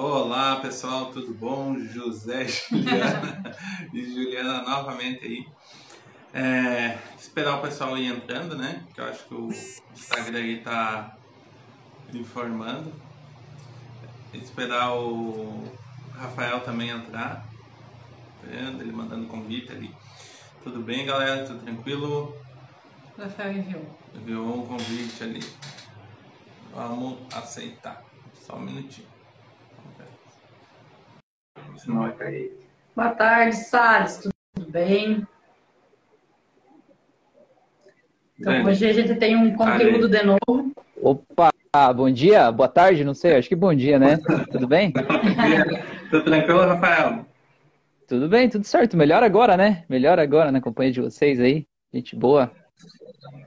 Olá pessoal, tudo bom? José, Juliana e Juliana novamente aí. É, esperar o pessoal ir entrando, né? Que eu acho que o Instagram aí tá informando. Esperar o Rafael também entrar. Vendo, ele mandando convite ali. Tudo bem, galera? Tudo tranquilo? Rafael enviou. Enviou um convite ali. Vamos aceitar. Só um minutinho. Senão vai cair. Boa tarde, Salles. Tudo bem? Então, hoje a gente tem um conteúdo de novo. Opa, bom dia, boa tarde, não sei, acho que bom dia, né? Tudo bem? Tudo tranquilo, Rafael? Tudo bem, tudo certo. Melhor agora, né? Melhor agora na companhia de vocês aí. Gente boa.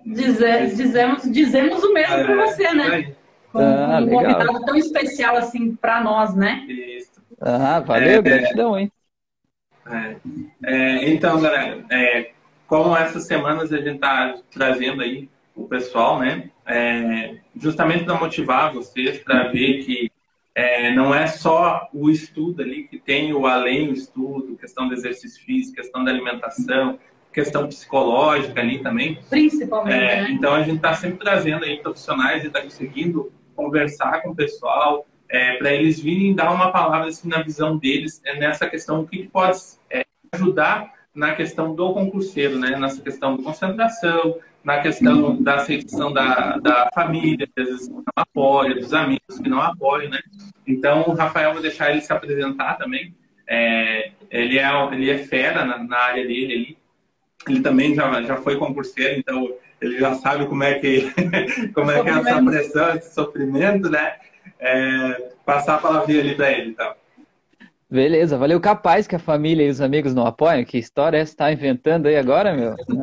Dizer, dizemos, dizemos o mesmo para você, né? Com Ah, um legal. convidado tão especial assim para nós, né? Isso. Ah, valeu, É. gratidão, hein? É. É, então, galera, é, como essas semanas a gente está trazendo aí o pessoal, né? é, justamente para motivar vocês, para ver que é, não é só o estudo ali, que tem o além do estudo, questão do exercício físico, questão da alimentação, questão psicológica ali também. Principalmente, É, né? então a gente está sempre trazendo aí profissionais e está conseguindo conversar com o pessoal para eles virem dar uma palavra assim, na visão deles é, nessa questão o que que pode é, ajudar na questão do concurseiro, né? Nessa questão de concentração, na questão da aceitação da, da família, às vezes que não apoia, dos amigos que não apoiam, né? Então o Rafael vou deixar ele se apresentar também. É, ele é ele é fera na, na área dele ali. Ele também já já foi concurseiro, então ele já sabe como é que como é que é essa pressão, esse sofrimento, né? É, passar a palavrinha ali para ele, então. Beleza, valeu. Capaz que a família e os amigos não apoiam? Que história é essa? Tá inventando aí agora, meu? Não.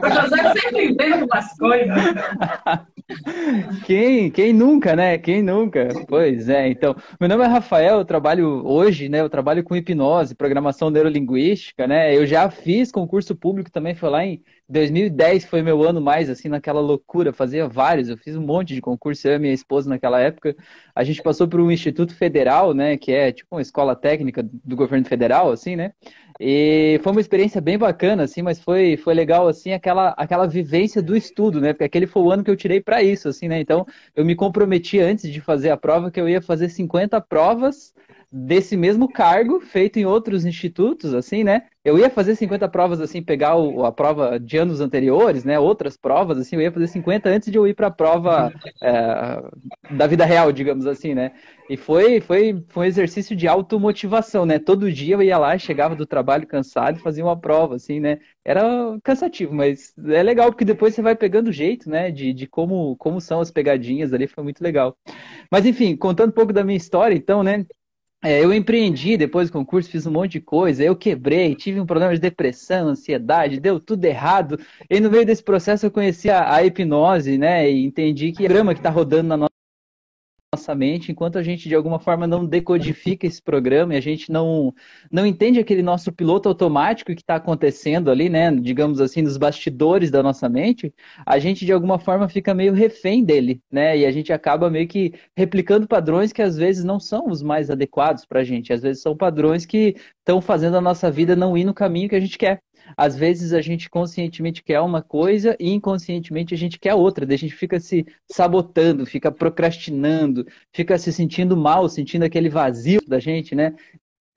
O José sempre inventa umas coisas. Quem, quem nunca, né? Quem nunca? Pois é, então. Meu nome é Rafael, eu trabalho hoje, né? Eu trabalho com hipnose, programação neurolinguística, né? Eu já fiz concurso público também, foi lá em 2010, foi meu ano mais, assim, naquela loucura, fazia vários, eu fiz um monte de concurso, eu e minha esposa naquela época. A gente passou por um Instituto Federal, né? Que é tipo uma escola técnica do governo federal, assim, né? E foi uma experiência bem bacana, assim, mas foi, foi legal, assim, aquela, aquela vivência do estudo, né? Porque aquele foi o ano que eu tirei para isso, assim, né? Então, eu me comprometi antes de fazer a prova que eu ia fazer 50 provas desse mesmo cargo, feito em outros institutos, assim, né? Eu ia fazer 50 provas, assim, pegar o- a prova de anos anteriores, né? Outras provas, assim, eu ia fazer 50 antes de eu ir para a prova é, da vida real, digamos assim, né? E foi, foi, foi um exercício de automotivação, né? Todo dia eu ia lá, chegava do trabalho cansado e fazia uma prova, assim, né? Era cansativo, mas é legal porque depois você vai pegando o jeito, né? De, de como, como são as pegadinhas ali, foi muito legal. Mas enfim, contando um pouco da minha história, então, né? É, eu empreendi depois do concurso, fiz um monte de coisa, eu quebrei, tive um problema de depressão, ansiedade, deu tudo errado. E no meio desse processo eu conheci a, a hipnose, né? E entendi que é o programa que está rodando na nossa nossa mente, enquanto a gente de alguma forma não decodifica esse programa e a gente não, não entende aquele nosso piloto automático que está acontecendo ali, né? Digamos assim, nos bastidores da nossa mente, a gente de alguma forma fica meio refém dele, né? E a gente acaba meio que replicando padrões que às vezes não são os mais adequados para a gente, às vezes são padrões que estão fazendo a nossa vida não ir no caminho que a gente quer. Às vezes a gente conscientemente quer uma coisa e inconscientemente a gente quer outra. Daí a gente fica se sabotando, fica procrastinando, fica se sentindo mal, sentindo aquele vazio da gente, né?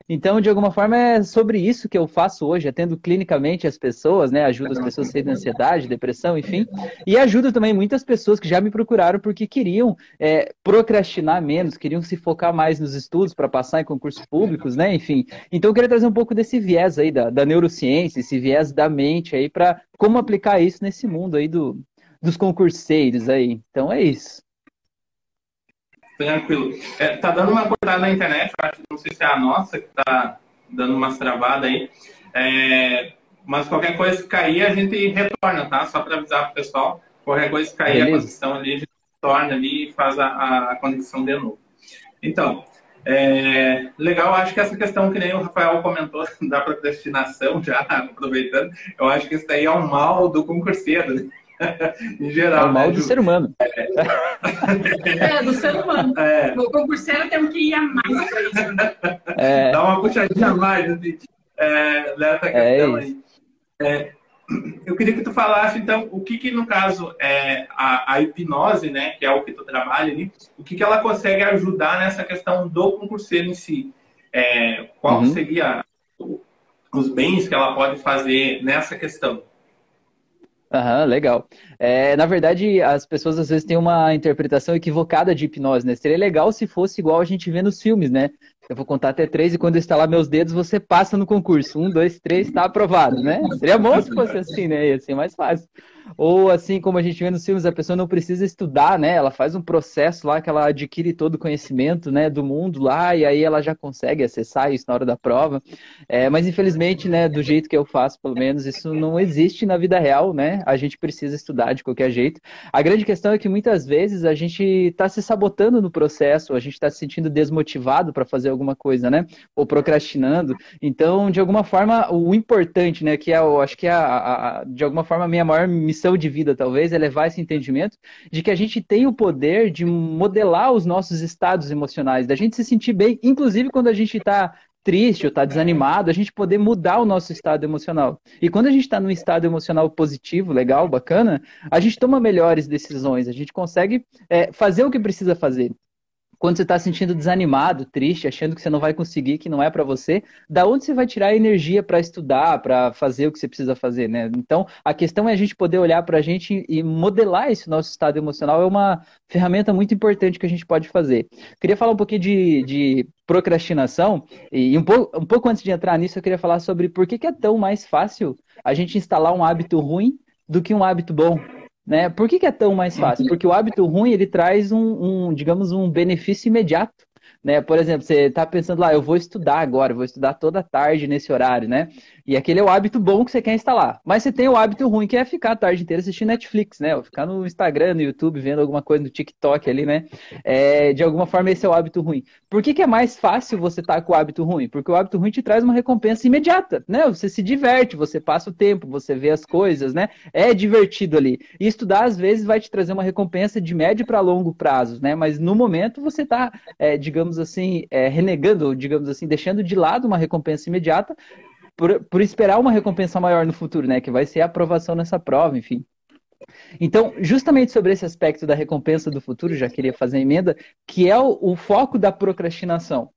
Então, de alguma forma, é sobre isso que eu faço hoje, atendo clinicamente as pessoas, né? Ajudo as pessoas a saírem da ansiedade, depressão, enfim. E ajudo também muitas pessoas que já me procuraram porque queriam é, procrastinar menos, queriam se focar mais nos estudos para passar em concursos públicos, né? Enfim. Então, eu queria trazer um pouco desse viés aí da, da neurociência, esse viés da mente aí, para como aplicar isso nesse mundo aí do, dos concurseiros aí. Então, é isso. Tranquilo. É, tá dando uma cortada na internet, acho, não sei se é a nossa que tá dando umas travadas aí. É, mas qualquer coisa que cair, a gente retorna, tá? Só para avisar pro pessoal. Qualquer coisa que cair a Beleza. conexão ali, a gente retorna ali e faz a, a conexão de novo. Então, é, legal, acho que essa questão que nem o Rafael comentou da procrastinação, já aproveitando, eu acho que isso daí é um mal do concurseiro. né? em geral. É o mal né, do Ju? ser humano. É, do ser humano. É, O concurseiro tem que ir a mais pra isso. né? É, dá uma puxadinha a mais assim, é, nessa É questão aí. É, eu queria que tu falasse, então, o que, que no caso, é a, a hipnose, né, que é o que tu trabalha ali, o que, que ela consegue ajudar nessa questão do concurseiro em si? É, qual Uhum. seria os bens que ela pode fazer nessa questão? Aham, legal. É, na verdade, as pessoas às vezes têm uma interpretação equivocada de hipnose, né? Seria legal se fosse igual a gente vê nos filmes, né? Eu vou contar até três e quando eu estalar meus dedos, você passa no concurso. Um, dois, três, está aprovado, né? Seria bom se fosse assim, né? Ia ser mais fácil. Ou assim como a gente vê nos filmes, a pessoa não precisa estudar, né? Ela faz um processo lá que ela adquire todo o conhecimento, né, do mundo lá e aí ela já consegue acessar isso na hora da prova. É, mas infelizmente, né, do jeito que eu faço, pelo menos, isso não existe na vida real, né? A gente precisa estudar de qualquer jeito. A grande questão é que muitas vezes a gente está se sabotando no processo, a gente está se sentindo desmotivado para fazer alguma coisa, né? Ou procrastinando. Então, de alguma forma, o importante, né, que é, eu acho que é a, a- de alguma forma a minha maior missão de vida, talvez, é levar esse entendimento de que a gente tem o poder de modelar os nossos estados emocionais, da gente se sentir bem, inclusive quando a gente está triste ou está desanimado, a gente poder mudar o nosso estado emocional. E quando a gente está num estado emocional positivo, legal, bacana, a gente toma melhores decisões, a gente consegue é, fazer o que precisa fazer. Quando você está se sentindo desanimado, triste, achando que você não vai conseguir, que não é para você, da onde você vai tirar energia para estudar, para fazer o que você precisa fazer, né? Então, a questão é a gente poder olhar para a gente e modelar esse nosso estado emocional. É uma ferramenta muito importante que a gente pode fazer. Queria falar um pouquinho de, de procrastinação e um pouco, um pouco antes de entrar nisso, eu queria falar sobre por que, que é tão mais fácil a gente instalar um hábito ruim do que um hábito bom. Né? Por que, que é tão mais fácil? Porque o hábito ruim ele traz um, um, digamos, um benefício imediato. Né? Por exemplo, você está pensando lá, eu vou estudar agora, vou estudar toda tarde nesse horário, né? E aquele é o hábito bom que você quer instalar. Mas você tem o hábito ruim que é ficar a tarde inteira assistindo Netflix, né? Ou ficar no Instagram, no YouTube, vendo alguma coisa no TikTok ali, né? É, de alguma forma, esse é o hábito ruim. Por que, que é mais fácil você estar com o hábito ruim? Porque o hábito ruim te traz uma recompensa imediata, né? Você se diverte, você passa o tempo, você vê as coisas, né? É divertido ali. E estudar, às vezes, vai te trazer uma recompensa de médio para longo prazo, né? Mas no momento você está, é, digamos assim, é, renegando, digamos assim, deixando de lado uma recompensa imediata por, por esperar uma recompensa maior no futuro, né? Que vai ser a aprovação nessa prova, enfim. Então, justamente sobre esse aspecto da recompensa do futuro, já queria fazer a emenda, que é o, o foco da procrastinação.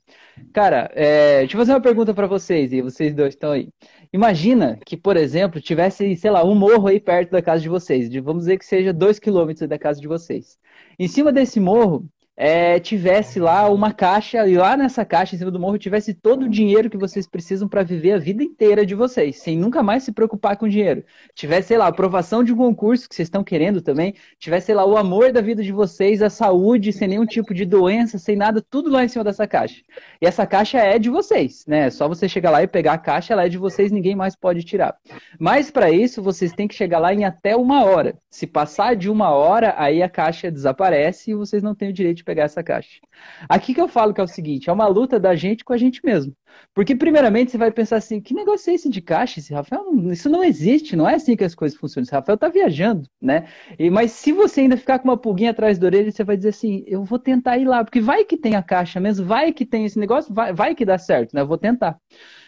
Cara, é, deixa eu fazer uma pergunta para vocês, e vocês dois estão aí. Imagina que, por exemplo, tivesse, sei lá, um morro aí perto da casa de vocês, de, vamos dizer que seja dois quilômetros da casa de vocês. Em cima desse morro, é, tivesse lá uma caixa, e lá nessa caixa, em cima do morro, tivesse todo o dinheiro que vocês precisam para viver a vida inteira de vocês, sem nunca mais se preocupar com dinheiro. Tivesse, sei lá, aprovação de um concurso que vocês estão querendo também, tivesse, sei lá, o amor da vida de vocês, a saúde, sem nenhum tipo de doença, sem nada, tudo lá em cima dessa caixa. E essa caixa é de vocês, né? É só você chegar lá e pegar a caixa, ela é de vocês, ninguém mais pode tirar. Mas para isso, vocês têm que chegar lá em até uma hora. Se passar de uma hora, aí a caixa desaparece e vocês não têm o direito de pegar essa caixa. Aqui que eu falo que é o seguinte, é uma luta da gente com a gente mesmo. Porque primeiramente você vai pensar assim, que negócio é esse de caixa? Esse Rafael, isso não existe, não é assim que as coisas funcionam. Esse Rafael tá viajando, né? E, mas se você ainda ficar com uma pulguinha atrás da orelha, você vai dizer assim, eu vou tentar ir lá, porque vai que tem a caixa mesmo, vai que tem esse negócio, vai, vai que dá certo, né? Eu vou tentar.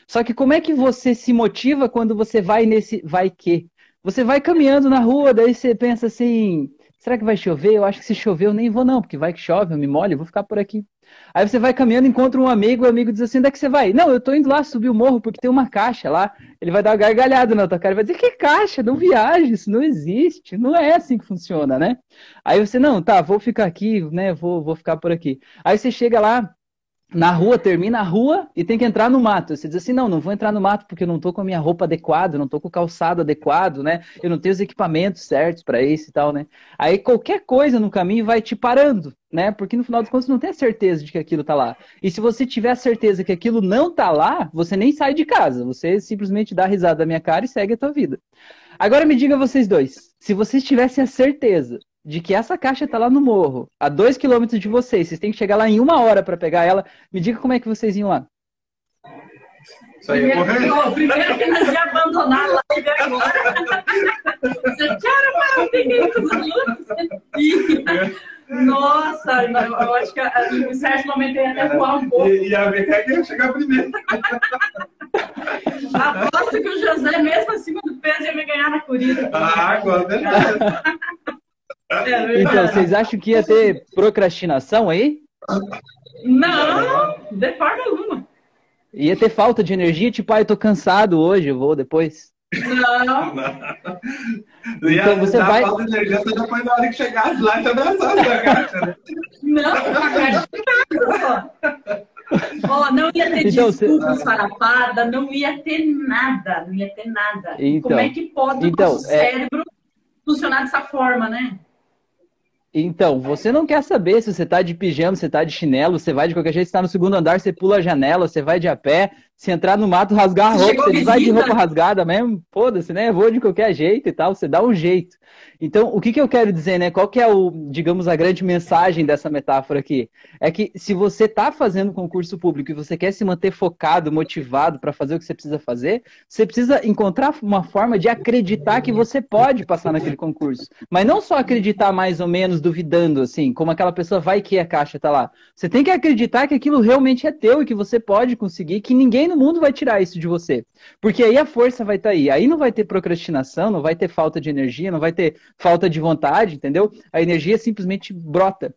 Só que como é que você se motiva quando você vai nesse vai que? Você vai caminhando na rua, daí você pensa assim, será que vai chover? Eu acho que se chover eu nem vou não, porque vai que chove, eu me molho, eu vou ficar por aqui. Aí você vai caminhando, encontra um amigo, o amigo diz assim, onde é que você vai? Não, eu tô indo lá subir o morro porque tem uma caixa lá. Ele vai dar uma gargalhada na tua cara vai dizer, que caixa? Não viaja, isso não existe. Não é assim que funciona, né? Aí você, não, tá, vou ficar aqui, né, vou, vou ficar por aqui. Aí você chega lá, na rua, termina a rua e tem que entrar no mato. Você diz assim, não, não vou entrar no mato porque eu não tô com a minha roupa adequada, não tô com o calçado adequado, né? Eu não tenho os equipamentos certos para isso e tal, né? Aí qualquer coisa no caminho vai te parando, né? Porque no final das contas você não tem a certeza de que aquilo tá lá. E se você tiver a certeza que aquilo não tá lá, você nem sai de casa. Você simplesmente dá risada da minha cara e segue a tua vida. Agora me diga vocês dois, se vocês tivessem a certeza de que essa caixa está lá no morro, a dois quilômetros de vocês, vocês têm que chegar lá em uma hora para pegar ela. Me diga como é que vocês iam lá. Saiu correndo. Primeiro que nós ia abandonar a live agora. Você quer para o alunos? Nossa, eu acho que em certo momento eu ia até voar um pouco. E a ver quem ia chegar primeiro. Aposto que o José, mesmo acima do peso, ia me ganhar na corrida. Ah, agora é, é Então, vocês acham que ia ter procrastinação aí? Não, de forma alguma. Ia ter falta de energia, tipo, ah, eu tô cansado hoje, eu vou depois. Não. não. Então você vai. Falta de energia, você depois na hora que chegar lá, já dançando a caixa, né? Não, a caixa Oh, não ia ter então, desculpa você... farrapada, não ia ter nada, não ia ter nada. Então, Como é que pode então, o nosso é... cérebro funcionar dessa forma, né? Então, você não quer saber se você tá de pijama, se tá de chinelo, você vai de qualquer jeito, você tá no segundo andar, você pula a janela, você vai de a pé, se entrar no mato, rasgar a roupa, você vai de roupa rasgada mesmo, foda-se, né? Vou de qualquer jeito e tal, você dá um jeito. Então, o que, que eu quero dizer, né? Qual que é o, digamos, a grande mensagem dessa metáfora aqui? É que se você está fazendo concurso público e você quer se manter focado, motivado para fazer o que você precisa fazer, você precisa encontrar uma forma de acreditar que você pode passar naquele concurso. Mas não só acreditar mais ou menos duvidando, assim, como aquela pessoa vai que a caixa está lá. Você tem que acreditar que aquilo realmente é teu e que você pode conseguir, que ninguém no mundo vai tirar isso de você. Porque aí a força vai estar tá aí. Aí não vai ter procrastinação, não vai ter falta de energia, não vai ter falta de vontade, entendeu? A energia simplesmente brota.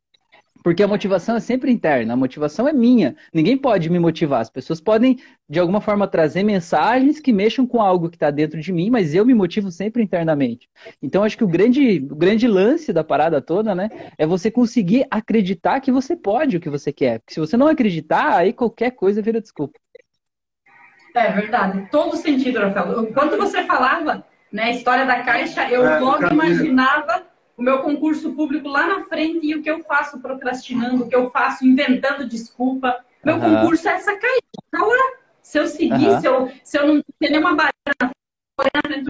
Porque a motivação é sempre interna, a motivação é minha. Ninguém pode me motivar. As pessoas podem, de alguma forma, trazer mensagens que mexam com algo que está dentro de mim, mas eu me motivo sempre internamente. Então, acho que o grande, o grande lance da parada toda, né, é você conseguir acreditar que você pode o que você quer. Porque se você não acreditar, aí qualquer coisa vira desculpa. É verdade. Todo sentido, Rafael. Quando você falava, né, história da Caixa, eu é, logo imaginava o meu concurso público lá na frente e o que eu faço procrastinando, o que eu faço inventando desculpa. Meu uhum. concurso é essa caixa, tá lá. Se eu seguir, uhum. se, eu, se eu não ter nenhuma barreira na frente,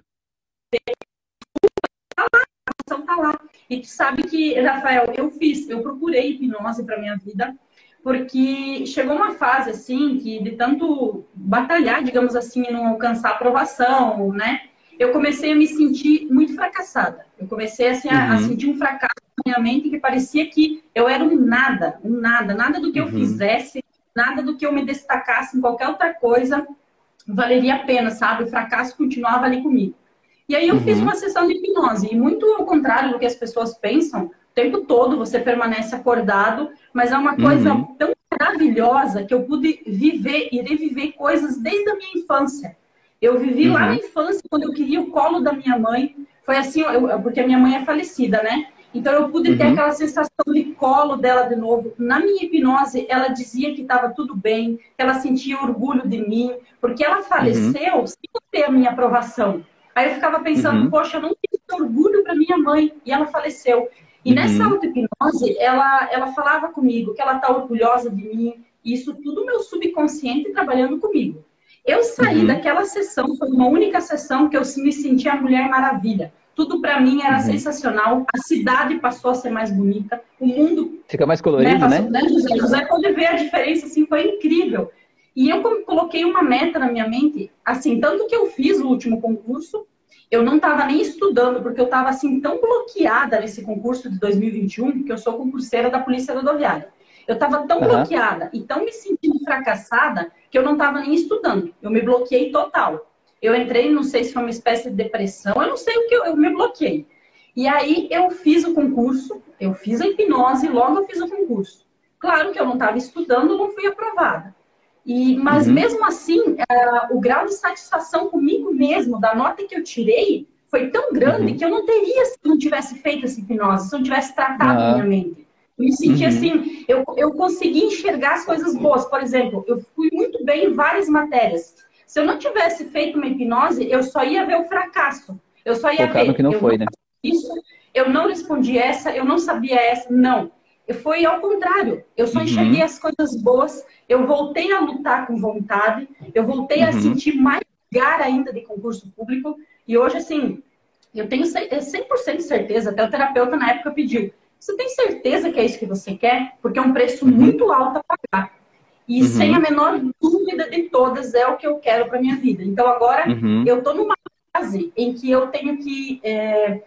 tá lá, a ação tá lá. E tu sabe que, Rafael, eu fiz, eu procurei hipnose para minha vida, porque chegou uma fase assim que de tanto batalhar, digamos assim, não alcançar aprovação, né? eu comecei a me sentir muito fracassada. Eu comecei assim, a, uhum. a, sentir um fracasso na minha mente que parecia que eu era um nada, um nada, nada do que uhum. eu fizesse, nada do que eu me destacasse em qualquer outra coisa valeria a pena, sabe? O fracasso continuava ali comigo. E aí eu uhum. fiz uma sessão de hipnose, e muito ao contrário do que as pessoas pensam, tempo todo você permanece acordado, mas é uma coisa uhum. tão maravilhosa que eu pude viver e reviver coisas desde a minha infância. Eu vivi uhum. lá na infância, quando eu queria o colo da minha mãe. Foi assim, eu, porque a minha mãe é falecida, né? Então eu pude uhum. ter aquela sensação de colo dela de novo. Na minha hipnose, ela dizia que estava tudo bem, que ela sentia orgulho de mim, porque ela faleceu uhum. sem ter a minha aprovação. Aí eu ficava pensando, uhum. poxa, eu não tenho orgulho para minha mãe, e ela faleceu. E uhum. nessa auto-hipnose, ela, ela falava comigo que ela está orgulhosa de mim, isso tudo meu subconsciente trabalhando comigo. Eu saí uhum. daquela sessão, foi uma única sessão que eu me senti a Mulher Maravilha. Tudo para mim era uhum. sensacional. A cidade passou a ser mais bonita. O mundo. Fica mais colorido, né? Passou, né? né José? José pode ver a diferença, assim, foi incrível. E eu coloquei uma meta na minha mente, assim, tanto que eu fiz o último concurso, eu não estava nem estudando, porque eu estava assim tão bloqueada nesse concurso de 2021, que eu sou concurseira da Polícia Rodoviária. Eu estava tão uhum. bloqueada e tão me sentindo fracassada que eu não estava nem estudando. Eu me bloqueei total. Eu entrei, não sei se foi uma espécie de depressão, eu não sei o que eu, eu me bloqueei. E aí eu fiz o concurso, eu fiz a hipnose, logo eu fiz o concurso. Claro que eu não estava estudando, não fui aprovada. E, mas uhum. mesmo assim, uh, o grau de satisfação comigo mesmo, da nota que eu tirei, foi tão grande uhum. que eu não teria se não tivesse feito essa hipnose, se eu não tivesse tratado uhum. minha mente. Me senti uhum. assim, eu, eu consegui enxergar as coisas boas. Por exemplo, eu fui muito bem em várias matérias. Se eu não tivesse feito uma hipnose, eu só ia ver o fracasso. Eu só ia Focar ver. Que não foi, não né? Isso, eu não respondi essa, eu não sabia essa. Não. Foi ao contrário. Eu só enxerguei uhum. as coisas boas. Eu voltei a lutar com vontade. Eu voltei uhum. a sentir mais gar ainda de concurso público. E hoje, assim, eu tenho 100% de certeza. Até o terapeuta na época pediu você tem certeza que é isso que você quer? Porque é um preço uhum. muito alto a pagar. E uhum. sem a menor dúvida de todas, é o que eu quero para minha vida. Então, agora, uhum. eu estou numa fase em que eu tenho que é,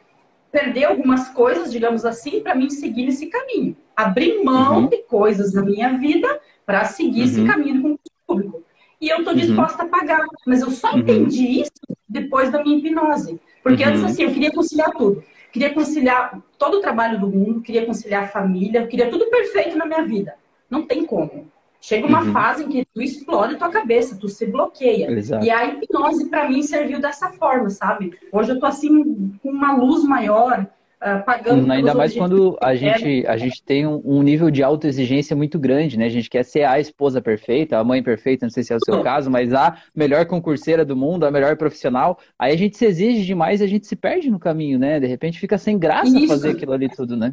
perder algumas coisas, digamos assim, para mim seguir nesse caminho. Abrir mão uhum. de coisas na minha vida para seguir esse uhum. caminho com o público. E eu estou uhum. disposta a pagar. Mas eu só uhum. entendi isso depois da minha hipnose. Porque antes, assim, eu queria conciliar tudo. Queria conciliar todo o trabalho do mundo, queria conciliar a família, queria tudo perfeito na minha vida. Não tem como. Chega uma uhum. fase em que tu explode tua cabeça, tu se bloqueia. Exato. E a hipnose para mim serviu dessa forma, sabe? Hoje eu tô assim com uma luz maior, uh, pagando. Hum, ainda mais quando a gente, a gente tem um, um, nível de autoexigência muito grande, né? A gente quer ser a esposa perfeita, a mãe perfeita, não sei se é o seu caso, mas a melhor concurseira do mundo, a melhor profissional. Aí a gente se exige demais e a gente se perde no caminho, né? De repente fica sem graça Isso. fazer aquilo ali tudo, né?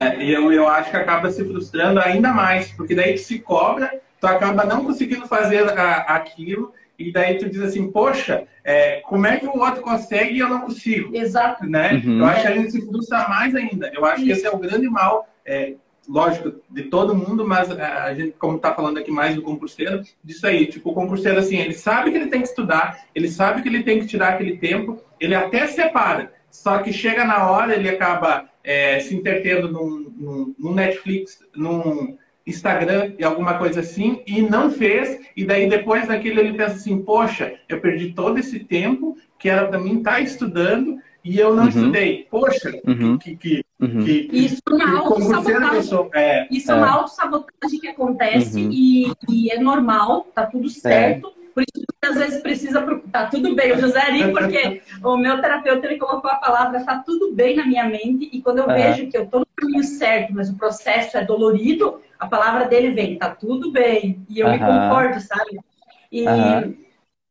É, e eu, eu acho que acaba se frustrando ainda mais, porque daí tu se cobra, tu acaba não conseguindo fazer a, aquilo, e daí tu diz assim, poxa, é, como é que o outro consegue e eu não consigo? Exato. Né? Uhum. Eu acho que a gente se frustra mais ainda. Eu acho Isso. que esse é o grande mal, é, lógico, de todo mundo, mas a gente, como está falando aqui mais do concurseiro, disso aí, tipo, o concurseiro, assim, ele sabe que ele tem que estudar, ele sabe que ele tem que tirar aquele tempo, ele até separa, só que chega na hora, ele acaba é, se intertendo num, num, num, Netflix, num Instagram e alguma coisa assim, e não fez, e daí depois daquilo ele pensa assim, poxa, eu perdi todo esse tempo que era para mim estar tá estudando e eu não uhum. estudei. Poxa, uhum. que, que, uhum. que, Isso é uma autossabotagem. É, Isso é, é uma autossabotagem que acontece uhum. e, e, é normal, tá tudo certo. É por isso que às vezes precisa. Tá tudo bem, o José Ari, porque o meu terapeuta ele colocou a palavra tá tudo bem na minha mente, e quando eu é. vejo que eu tô no caminho certo, mas o processo é dolorido, a palavra dele vem, tá tudo bem. E eu me conforto, sabe? E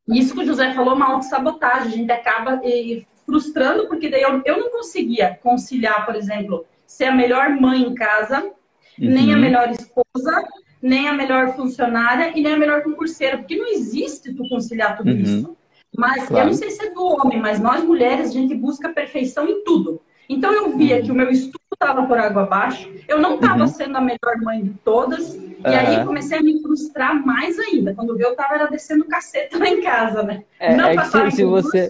isso que o José falou, uma autossabotagem. A gente acaba e, frustrando, porque daí eu, eu não conseguia conciliar, por exemplo, ser a melhor mãe em casa, uhum. nem a uhum. melhor esposa, nem a melhor funcionária e nem a melhor concurseira, porque não existe tu conciliar tudo uhum. isso. Mas claro. eu não sei se é do homem, mas nós mulheres, a gente busca perfeição em tudo. Então eu via uhum. que o meu estudo estava por água abaixo, eu não estava uhum. sendo a melhor mãe de todas, e aí comecei a me frustrar mais ainda. Quando eu estava era descendo caceta lá em casa, né? É, não é que se, se você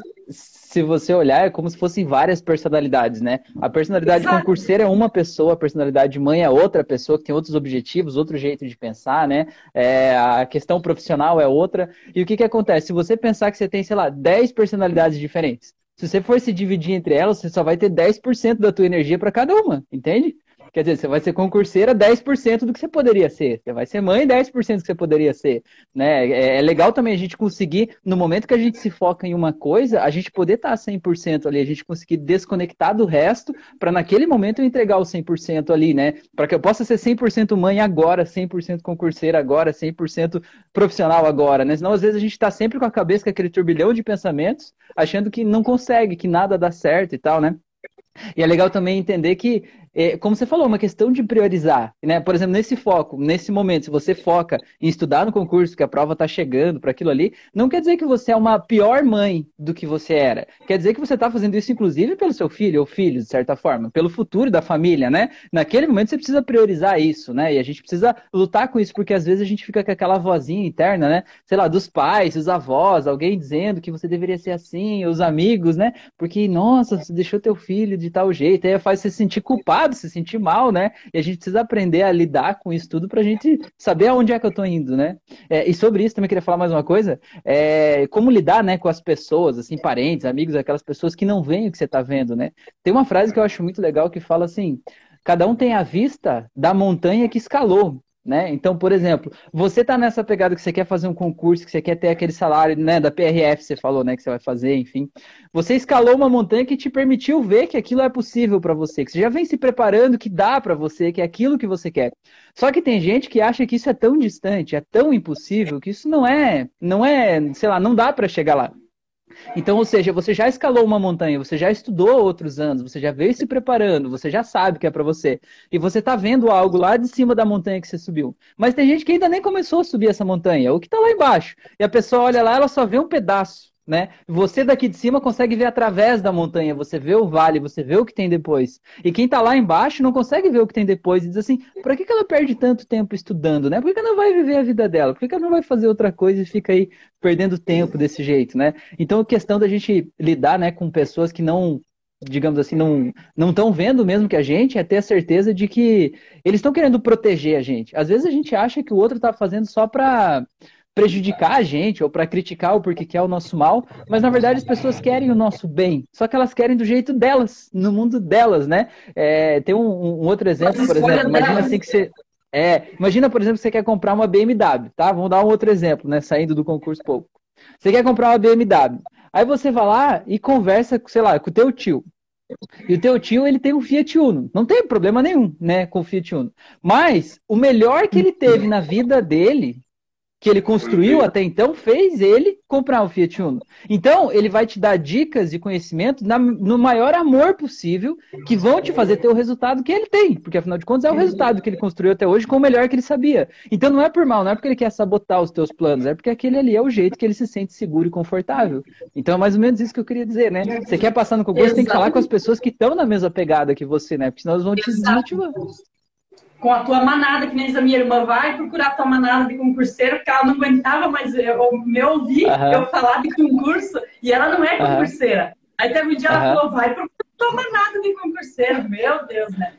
se você olhar, é como se fossem várias personalidades, né? A personalidade Exato. concurseira é uma pessoa, a personalidade mãe é outra pessoa que tem outros objetivos, outro jeito de pensar, né? É, a questão profissional é outra. E o que, que acontece? Se você pensar que você tem, sei lá, 10 personalidades diferentes, se você for se dividir entre elas, você só vai ter 10% da tua energia para cada uma, entende? Quer dizer, você vai ser concurseira 10% do que você poderia ser. Você vai ser mãe 10% do que você poderia ser. Né? É, é, legal também a gente conseguir, no momento que a gente se foca em uma coisa, a gente poder estar 100% ali, a gente conseguir desconectar do resto, para naquele momento eu entregar o 100% ali, né? Para que eu possa ser 100% mãe agora, 100% concurseira agora, 100% profissional agora, né? Senão às vezes a gente está sempre com a cabeça com aquele turbilhão de pensamentos, achando que não consegue, que nada dá certo e tal, né? E é legal também entender que é, como você falou, uma questão de priorizar, né? Por exemplo, nesse foco, nesse momento, se você foca em estudar no concurso, que a prova está chegando para aquilo ali, não quer dizer que você é uma pior mãe do que você era. Quer dizer que você está fazendo isso, inclusive, pelo seu filho ou filho, de certa forma, pelo futuro da família, né? Naquele momento você precisa priorizar isso, né? E a gente precisa lutar com isso, porque às vezes a gente fica com aquela vozinha interna, né? Sei lá, dos pais, dos avós, alguém dizendo que você deveria ser assim, os amigos, né? Porque, nossa, você deixou teu filho de tal jeito, aí faz você se sentir culpado culpado, se sentir mal, né? E a gente precisa aprender a lidar com isso tudo para a gente saber aonde é que eu estou indo, né? É, e sobre isso também queria falar mais uma coisa, é, como lidar, né, com as pessoas, assim, parentes, amigos, aquelas pessoas que não veem o que você está vendo, né? Tem uma frase que eu acho muito legal que fala assim: cada um tem a vista da montanha que escalou. Né? Então, por exemplo, você está nessa pegada que você quer fazer um concurso, que você quer ter aquele salário né, da PRF, você falou, né, que você vai fazer, enfim. Você escalou uma montanha que te permitiu ver que aquilo é possível para você, que você já vem se preparando, que dá para você, que é aquilo que você quer. Só que tem gente que acha que isso é tão distante, é tão impossível, que isso não é, não é, sei lá, não dá para chegar lá. Então, ou seja, você já escalou uma montanha, você já estudou outros anos, você já veio se preparando, você já sabe que é para você. E você está vendo algo lá de cima da montanha que você subiu. Mas tem gente que ainda nem começou a subir essa montanha, ou que está lá embaixo. E a pessoa olha lá, ela só vê um pedaço. Né? Você daqui de cima consegue ver através da montanha, você vê o vale, você vê o que tem depois. E quem está lá embaixo não consegue ver o que tem depois e diz assim: por que, que ela perde tanto tempo estudando, né? Por que, que ela não vai viver a vida dela? Por que, que ela não vai fazer outra coisa e fica aí perdendo tempo desse jeito, né? Então, a questão da gente lidar, né, com pessoas que não digamos assim, não não estão vendo mesmo que a gente, é ter a certeza de que eles estão querendo proteger a gente. Às vezes a gente acha que o outro está fazendo só para prejudicar a gente ou para criticar o porquê quer o nosso mal, mas na verdade as pessoas querem o nosso bem, só que elas querem do jeito delas, no mundo delas, né? É, tem um, um, outro exemplo, por exemplo, imagina assim que você é, imagina, por exemplo, você quer comprar uma BMW, tá? Vamos dar um outro exemplo, né? Saindo do concurso pouco. Você quer comprar uma BMW. Aí você vai lá e conversa, sei lá, com o teu tio. E o teu tio, ele tem um Fiat Uno. Não tem problema nenhum, né, com o Fiat Uno. Mas o melhor que ele teve na vida dele que ele construiu até então fez ele comprar o Fiat Uno. Então, ele vai te dar dicas e conhecimento na, no maior amor possível que vão te fazer ter o resultado que ele tem. Porque, afinal de contas, é o resultado que ele construiu até hoje com o melhor que ele sabia. Então, não é por mal, não é porque ele quer sabotar os teus planos, é porque aquele ali é o jeito que ele se sente seguro e confortável. Então, é mais ou menos isso que eu queria dizer, né? Você quer passar no concurso, tem que falar com as pessoas que estão na mesma pegada que você, né? Porque senão eles vão te desmotivar com a tua manada, que nem a minha irmã vai procurar a tua manada de concurseiro, porque ela não aguentava mais eu, me ouvir uhum. eu falar de concurso, e ela não é concurseira. Uhum. Aí teve um dia ela falou, vai procurar a tua manada de concurseiro, meu Deus, né?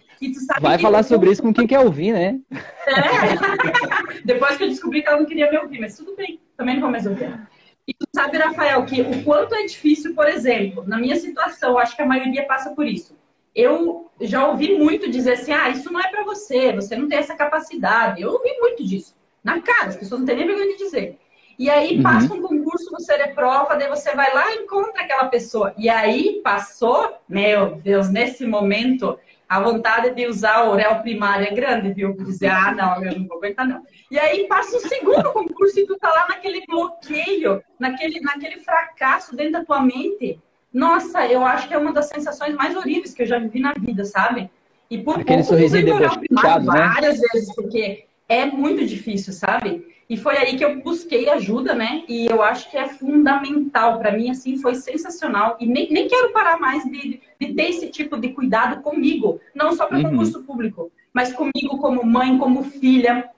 vai falar sobre isso com quem quer ouvir, né? É. Depois que eu descobri que ela não queria me ouvir, mas tudo bem, também não vou mais ouvir. E tu sabe, Rafael, que o quanto é difícil, por exemplo, na minha situação, acho que a maioria passa por isso eu já ouvi muito dizer assim: ah, isso não é para você, você não tem essa capacidade. Eu ouvi muito disso. Na cara, as pessoas não têm nem vergonha de dizer. E aí uhum. passa um concurso, você reprova, daí você vai lá e encontra aquela pessoa. E aí passou, meu Deus, nesse momento, a vontade de usar o réu primário é grande, viu? Dizer, ah, não, eu não vou aguentar, não. E aí passa o segundo concurso e tu tá lá naquele bloqueio, naquele, naquele fracasso dentro da tua mente. Nossa, eu acho que é uma das sensações mais horríveis que eu já vivi na vida, sabe? E por Aquele sorrisinho debochado, né? Várias vezes, porque é muito difícil, sabe? E foi aí que eu busquei ajuda, né? E eu acho que é fundamental. Para mim, assim, foi sensacional. E nem, nem quero parar mais de, de ter esse tipo de cuidado comigo. Não só para uhum. concurso público, mas comigo como mãe, como filha.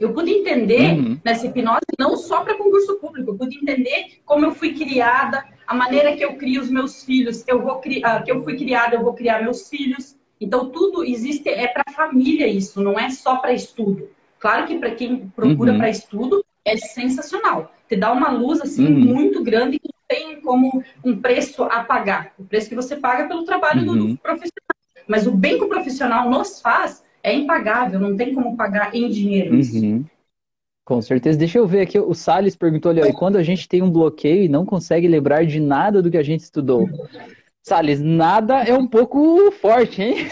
Eu pude entender uhum. nessa hipnose não só para concurso público, eu pude entender como eu fui criada, a maneira que eu crio os meus filhos, eu vou criar, que eu fui criada, eu vou criar meus filhos. Então tudo existe é para família isso, não é só para estudo. Claro que para quem procura uhum. para estudo é sensacional. Te dá uma luz assim uhum. muito grande que tem como um preço a pagar, o preço que você paga pelo trabalho uhum. do profissional. Mas o bem que o profissional nos faz é impagável, não tem como pagar em dinheiro uhum. Com certeza. Deixa eu ver aqui. O Salles perguntou ali, ó, e quando a gente tem um bloqueio e não consegue lembrar de nada do que a gente estudou? Salles, nada é um pouco forte, hein?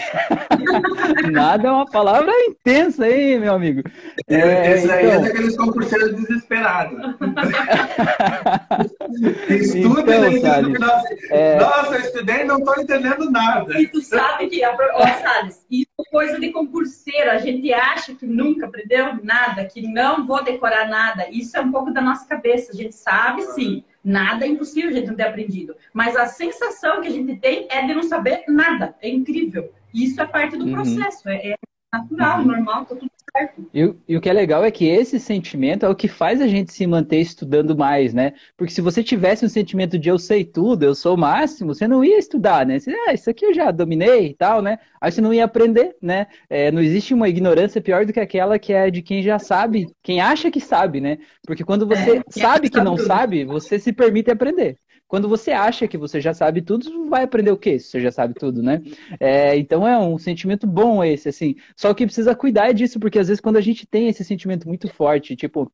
nada é uma palavra intensa, hein, meu amigo? É, Esse aí é então... é daqueles concurseiros desesperados. Estuda então, e Salles, nossa, é... nossa, eu estudei e não estou entendendo nada. E tu sabe que, ó, Salles, isso é coisa de concurseiro. A gente acha que nunca aprendeu nada, que não vou decorar nada. Isso é um pouco da nossa cabeça. A gente sabe, sim Nada é impossível a gente não ter aprendido. Mas a sensação que a gente tem é de não saber nada. É incrível. Isso é parte do uhum. processo. É, é natural, uhum. normal, tá tudo certo. E, e, o que é legal é que esse sentimento é o que faz a gente se manter estudando mais, né? Porque se você tivesse um sentimento de eu sei tudo, eu sou o máximo, você não ia estudar, né? Você, ah, isso aqui eu já dominei e tal, né? Aí você não ia aprender, né? É, não existe uma ignorância pior do que aquela que é de quem já sabe, quem acha que sabe, né? Porque quando você é, sabe que não sabe, você se permite aprender. Quando você acha que você já sabe tudo, vai aprender o quê? Se você já sabe tudo, né? É, então é um sentimento bom esse, assim. Só que precisa cuidar disso, porque às vezes quando a gente tem esse sentimento muito forte, tipo,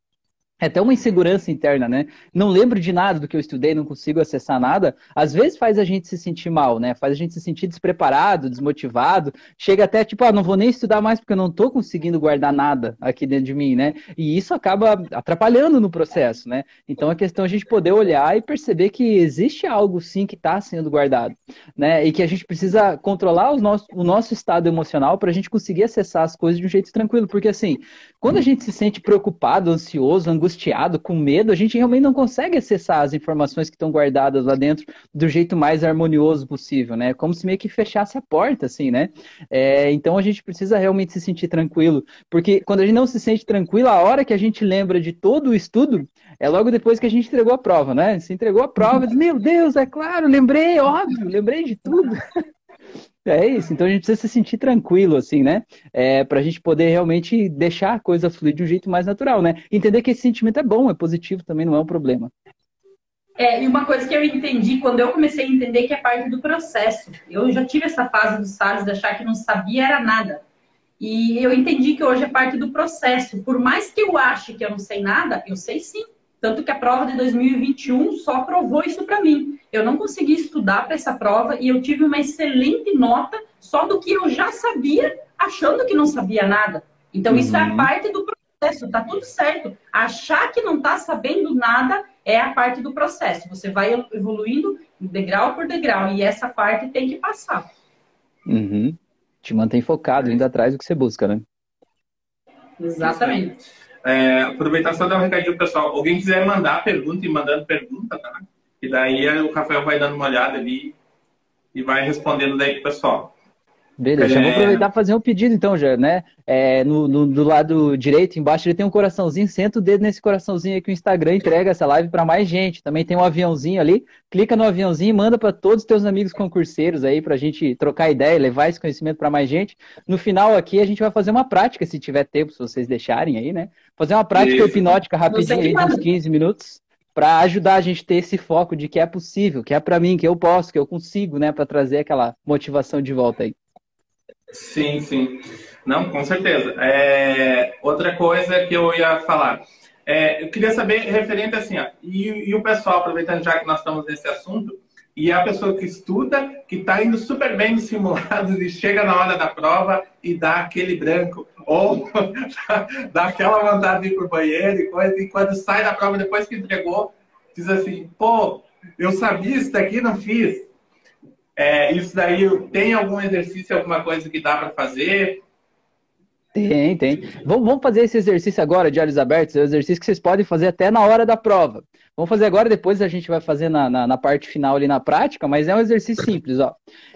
é até uma insegurança interna, né? Não lembro de nada do que eu estudei, não consigo acessar nada. Às vezes faz a gente se sentir mal, né? Faz a gente se sentir despreparado, desmotivado. Chega até tipo, ah, não vou nem estudar mais porque eu não estou conseguindo guardar nada aqui dentro de mim, né? E isso acaba atrapalhando no processo, né? Então a questão é a gente poder olhar e perceber que existe algo sim que está sendo guardado, né? E que a gente precisa controlar o nosso, o nosso estado emocional para a gente conseguir acessar as coisas de um jeito tranquilo. Porque assim, quando a gente se sente preocupado, ansioso, angustiado, angustiado, com medo, a gente realmente não consegue acessar as informações que estão guardadas lá dentro do jeito mais harmonioso possível, né? Como se meio que fechasse a porta, assim, né? É, então a gente precisa realmente se sentir tranquilo, porque quando a gente não se sente tranquilo, a hora que a gente lembra de todo o estudo é logo depois que a gente entregou a prova, né? Se entregou a prova, diz, meu Deus, é claro, lembrei, óbvio, lembrei de tudo. É isso, então a gente precisa se sentir tranquilo, assim, né? É, para a gente poder realmente deixar a coisa fluir de um jeito mais natural, né? Entender que esse sentimento é bom, é positivo, também não é um problema. É, e uma coisa que eu entendi quando eu comecei a entender que é parte do processo. Eu já tive essa fase dos Salles de achar que não sabia era nada. E eu entendi que hoje é parte do processo. Por mais que eu ache que eu não sei nada, eu sei sim. Tanto que a prova de 2021 só provou isso para mim. Eu não consegui estudar para essa prova e eu tive uma excelente nota só do que eu já sabia, achando que não sabia nada. Então, uhum. isso é a uhum. parte do processo, tá tudo certo. Achar que não está sabendo nada é a parte do processo. Você vai evoluindo degrau por degrau e essa parte tem que passar. Uhum. Te mantém focado, indo atrás do que você busca, né? Exatamente. É, aproveitar só dar um recadinho pessoal. Alguém quiser mandar pergunta e mandando pergunta, tá? E daí o Rafael vai dando uma olhada ali e vai respondendo daí pro pessoal. Beleza, é... vou aproveitar e fazer um pedido então, já, né? É, no, no, do lado direito, embaixo, ele tem um coraçãozinho, senta o dedo nesse coraçãozinho aí que o Instagram entrega essa live para mais gente. Também tem um aviãozinho ali, clica no aviãozinho e manda para todos os teus amigos concurseiros aí para a gente trocar ideia, levar esse conhecimento para mais gente. No final aqui a gente vai fazer uma prática, se tiver tempo, se vocês deixarem aí, né? Fazer uma prática Isso. hipnótica rapidinho aí, uns 15 minutos para ajudar a gente a ter esse foco de que é possível, que é para mim, que eu posso, que eu consigo, né, para trazer aquela motivação de volta aí. Sim, sim. Não, com certeza. É, outra coisa que eu ia falar. É, eu queria saber, referente assim, ó, e, e, o pessoal, aproveitando já que nós estamos nesse assunto, e a pessoa que estuda, que está indo super bem nos simulados e chega na hora da prova e dá aquele branco, ou dá aquela vontade de ir para o banheiro e coisa, e quando sai da prova, depois que entregou, diz assim, pô, eu sabia isso daqui não fiz. É, isso daí tem algum exercício, alguma coisa que dá para fazer? Tem, tem. Vamos, vamos fazer esse exercício agora, de olhos abertos. É um exercício que vocês podem fazer até na hora da prova. Vamos fazer agora, depois a gente vai fazer na, na, na parte final ali na prática, mas é um exercício simples, ó.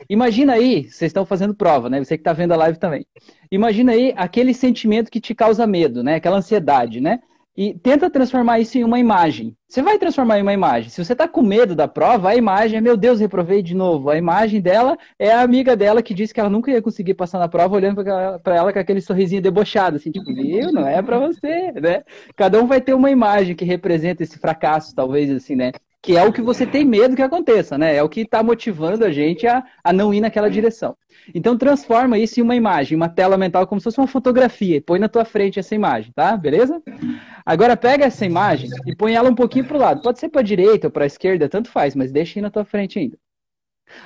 Imagina aí, vocês estão fazendo prova, né? Você que está vendo a live também. Imagina aí aquele sentimento que te causa medo, né? Aquela ansiedade, né? E tenta transformar isso em uma imagem. Você vai transformar em uma imagem. Se você está com medo da prova, a imagem é, meu Deus, reprovei de novo. A imagem dela é a amiga dela que disse que ela nunca ia conseguir passar na prova, olhando para ela com aquele sorrisinho debochado, assim, tipo, viu, não é para você, né? Cada um vai ter uma imagem que representa esse fracasso, talvez, assim, né? Que é o que você tem medo que aconteça, né? É o que está motivando a gente a, a não ir naquela direção. Então transforma isso em uma imagem, uma tela mental, como se fosse uma fotografia, e põe na tua frente essa imagem, tá? Beleza? Agora pega essa imagem e põe ela um pouquinho para o lado. Pode ser para a direita ou para a esquerda, tanto faz, mas deixa aí na tua frente ainda.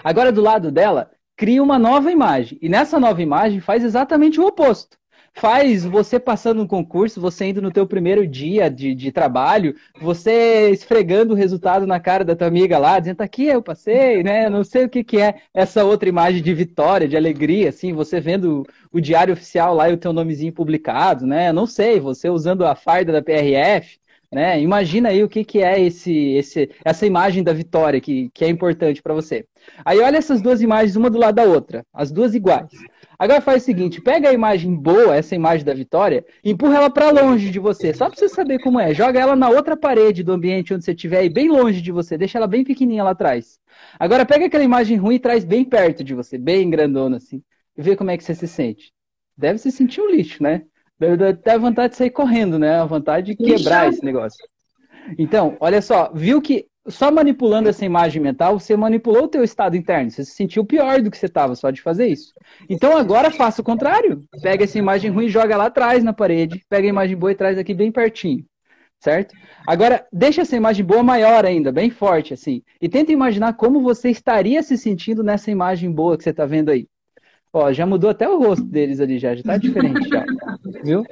Agora do lado dela, cria uma nova imagem. E nessa nova imagem faz exatamente o oposto faz você passando um concurso, você indo no teu primeiro dia de, de trabalho, você esfregando o resultado na cara da tua amiga lá, dizendo, tá aqui eu passei, né? Não sei o que, que é essa outra imagem de vitória, de alegria, assim, você vendo o, o diário oficial lá e o teu nomezinho publicado, né? Não sei, você usando a farda da PRF, né? Imagina aí o que, que é esse, esse, essa imagem da vitória que, que é importante para você. Aí olha essas duas imagens, uma do lado da outra, as duas iguais. Agora faz o seguinte, pega a imagem boa, essa imagem da vitória, e empurra ela para longe de você, só para você saber como é. Joga ela na outra parede do ambiente onde você estiver, aí, bem longe de você, deixa ela bem pequenininha lá atrás. Agora pega aquela imagem ruim e traz bem perto de você, bem grandona assim, e vê como é que você se sente. Deve se sentir um lixo, né? Deve até vontade de sair correndo, né? A vontade de quebrar esse negócio. Então, olha só, viu que só manipulando essa imagem mental, você manipulou o teu estado interno. Você se sentiu pior do que você estava só de fazer isso. Então agora faça o contrário. Pega essa imagem ruim e joga lá atrás na parede. Pega a imagem boa e traz aqui bem pertinho. Certo? Agora, deixa essa imagem boa maior ainda, bem forte assim. E tenta imaginar como você estaria se sentindo nessa imagem boa que você está vendo aí. Ó, já mudou até o rosto deles ali, já, já tá diferente já. Viu?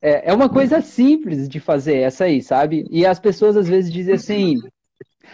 É, é uma coisa simples de fazer essa aí, sabe? E as pessoas às vezes dizem assim,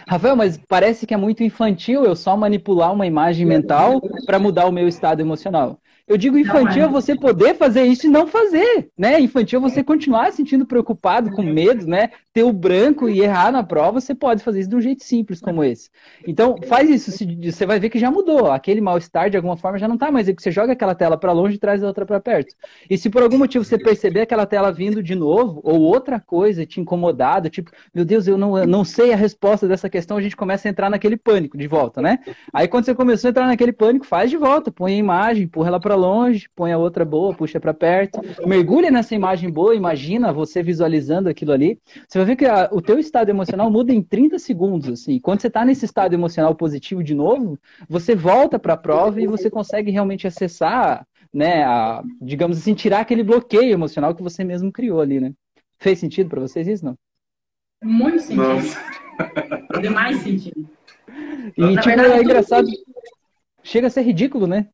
Rafael, mas parece que é muito infantil eu só manipular uma imagem mental para mudar o meu estado emocional. Eu digo infantil é você poder fazer isso e não fazer, né? Infantil é você continuar se sentindo preocupado, com medo, né? Ter o branco e errar na prova, você pode fazer isso de um jeito simples como esse. Então, faz isso, você vai ver que já mudou. Aquele mal-estar, de alguma forma, já não tá mais. É que você joga aquela tela para longe e traz a outra para perto. E se por algum motivo você perceber aquela tela vindo de novo, ou outra coisa te incomodado, tipo, meu Deus, eu não, eu não sei a resposta dessa questão, a gente começa a entrar naquele pânico de volta, né? Aí quando você começou a entrar naquele pânico, faz de volta, põe a imagem, empurra ela para longe, põe a outra boa, puxa para perto, mergulha nessa imagem boa, imagina você visualizando aquilo ali. Você vai ver que a, o teu estado emocional muda em 30 segundos, assim. Quando você está nesse estado emocional positivo de novo, você volta para a prova e você consegue realmente acessar, né, a, digamos assim, tirar aquele bloqueio emocional que você mesmo criou ali, né? Fez sentido para vocês isso, não? Muito sentido. Demais sentido. E, Na tipo, verdade, é engraçado. Chega a ser ridículo, né?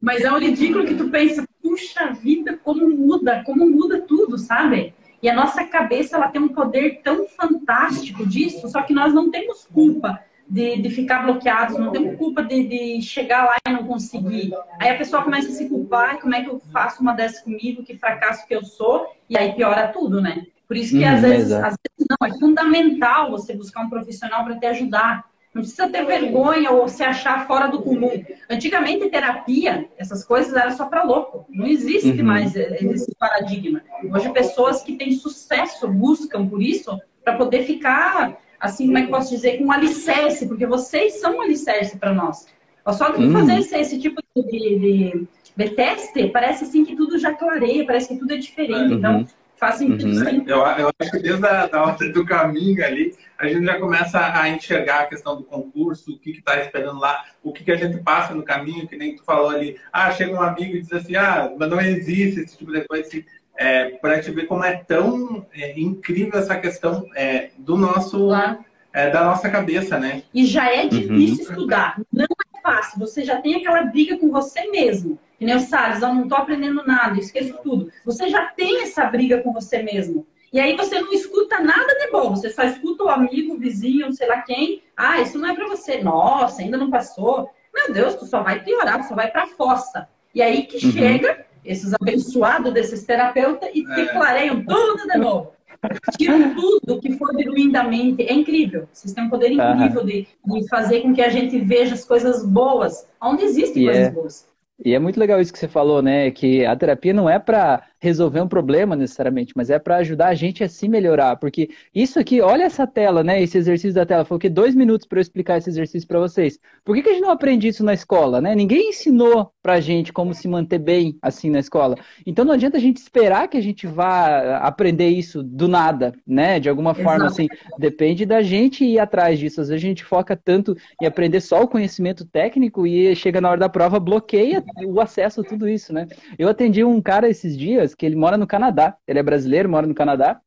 Mas é um ridículo que tu pensa, puxa vida, como muda, como muda tudo, sabe? E a nossa cabeça, ela tem um poder tão fantástico disso, só que nós não temos culpa de, de ficar bloqueados, não temos culpa de, de, chegar lá e não conseguir. Aí a pessoa começa a se culpar, como é que eu faço uma dessa comigo, que fracasso que eu sou, e aí piora tudo, né? Por isso que hum, às, vezes, às vezes não, é fundamental você buscar um profissional para te ajudar. Não precisa ter vergonha ou se achar fora do comum. Antigamente, terapia, essas coisas era só para louco. Não existe uhum. mais esse paradigma. Hoje, pessoas que têm sucesso buscam por isso para poder ficar, assim, como é que posso dizer, com um alicerce, porque vocês são um alicerce para nós. Só de uhum. fazer esse, esse, tipo de, de, de, teste, parece assim que tudo já clareia, parece que tudo é diferente. Então, uhum. Então, Faz sentido, uhum. Eu, eu, acho que desde a da hora do caminho ali, a gente já começa a enxergar a questão do concurso, o que está esperando lá, o que, que a gente passa no caminho, que nem tu falou ali. Ah, chega um amigo e diz assim, ah, mas não existe esse tipo de coisa. Assim, é, para te ver como é tão é, incrível essa questão é, do nosso... Claro. É, da nossa cabeça, né? E já é difícil uhum. estudar. Não é fácil. Você já tem aquela briga com você mesmo. Que nem o Salles, eu não estou aprendendo nada, esqueço tudo. Você já tem essa briga com você mesmo. E aí você não escuta nada de bom, você só escuta o amigo, o vizinho, sei lá quem. Ah, isso não é para você. Nossa, ainda não passou. Meu Deus, tu só vai piorar, tu só vai para fossa. E aí que uhum. chega esses abençoados desses terapeutas e te é. clareiam tudo de novo. Tiram tudo que for de ruim da mente. É incrível. Vocês têm um poder incrível uhum. de, de, fazer com que a gente veja as coisas boas, onde existem yeah. coisas boas. E é muito legal isso que você falou, né? Que a terapia não é para resolver um problema necessariamente, mas é para ajudar a gente a se melhorar. Porque isso aqui, olha essa tela, né? Esse exercício da tela. Foi que dois minutos para eu explicar esse exercício para vocês. Por que, que a gente não aprende isso na escola, né? Ninguém ensinou pra gente como se manter bem assim na escola. Então não adianta a gente esperar que a gente vá aprender isso do nada, né? De alguma forma, Exato. assim. Depende da gente ir atrás disso. Às vezes a gente foca tanto em aprender só o conhecimento técnico e chega na hora da prova, bloqueia o acesso a tudo isso, né? Eu atendi um cara esses dias que ele mora no Canadá. Ele é brasileiro, mora no Canadá.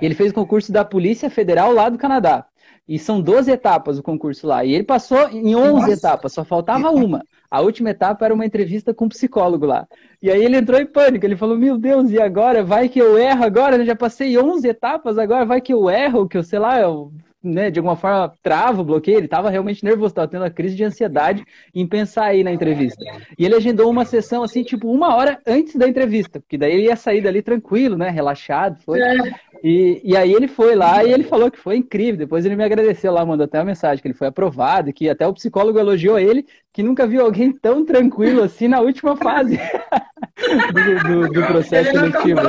E ele fez o concurso da Polícia Federal lá do Canadá. E são 12 etapas o concurso lá. E ele passou em 11 Nossa. etapas, só faltava uma. A última etapa era uma entrevista com um psicólogo lá. E aí ele entrou em pânico. Ele falou: Meu Deus, e agora? Vai que eu erro agora? Eu já passei 11 etapas, agora vai que eu erro, que eu sei lá, eu né, de alguma forma trava, bloqueia, ele estava realmente nervoso, estava tendo uma crise de ansiedade em pensar aí na entrevista. E ele agendou uma sessão assim, tipo, uma hora antes da entrevista, porque daí ele ia sair dali tranquilo, né, relaxado, foi. É. E, e aí ele foi lá e ele falou que foi incrível. Depois ele me agradeceu lá, mandou até uma mensagem que ele foi aprovado, que até o psicólogo elogiou ele, que nunca viu alguém tão tranquilo assim na última fase do, do, do processo seletivo.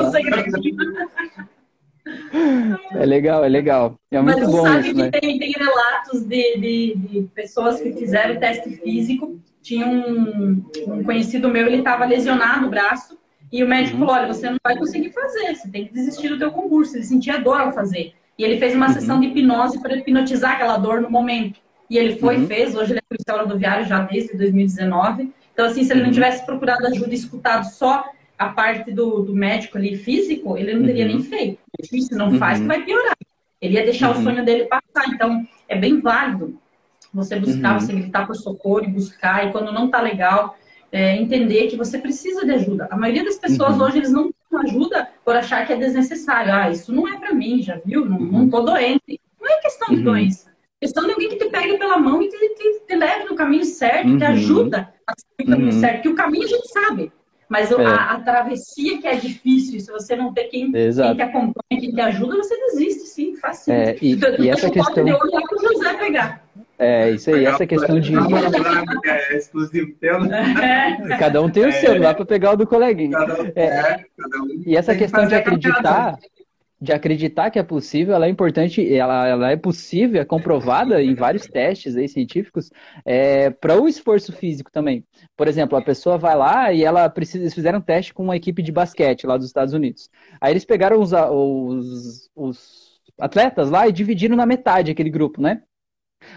É legal, é legal. É muito Mas bom sabe isso, que né? tem, tem relatos de, de, de, pessoas que fizeram teste físico. Tinha um, um conhecido meu, ele estava lesionado no braço. E o médico uhum. falou, olha, você não vai conseguir fazer, você tem que desistir do teu concurso. Ele sentia dor ao fazer. E ele fez uma uhum. sessão de hipnose para hipnotizar aquela dor no momento. E ele foi e uhum. fez, hoje ele é policial rodoviário já desde 2019. Então, assim, se ele não uhum. tivesse procurado ajuda e escutado só a parte do, do médico ali físico, ele não teria uhum. nem feito. Se não faz, uhum. vai piorar. Ele ia deixar uhum. o sonho dele passar. Então, é bem válido você buscar, uhum. você gritar por socorro e buscar. E quando não tá legal, é, entender que você precisa de ajuda. A maioria das pessoas uhum. hoje, eles não ajuda por achar que é desnecessário. Ah, isso não é para mim, já viu? Não, não uhum. tô doente. Não é questão de doença. É questão de alguém que te pegue pela mão e te, te te, leve no caminho certo, uhum. te ajuda a seguir no caminho uhum. certo. Que o caminho a gente sabe. Mas é. a, a, travessia que é difícil, se você não ter quem, quem te acompanha, quem te ajuda, você desiste, sim, fácil. É, e, então, e essa questão... Olhar José pegar. É, isso aí, essa questão de. É exclusivo teu, né? Cada um tem o seu, lá para pegar o do coleguinha. Cada um, é, é, cada um e essa questão de acreditar, de acreditar que é possível, ela é importante, ela, ela é possível, é comprovada em vários testes aí, científicos, é, para o esforço físico também. Por exemplo, a pessoa vai lá e ela precisa, eles fizeram um teste com uma equipe de basquete lá dos Estados Unidos. Aí eles pegaram os, os, os atletas lá e dividiram na metade aquele grupo, né?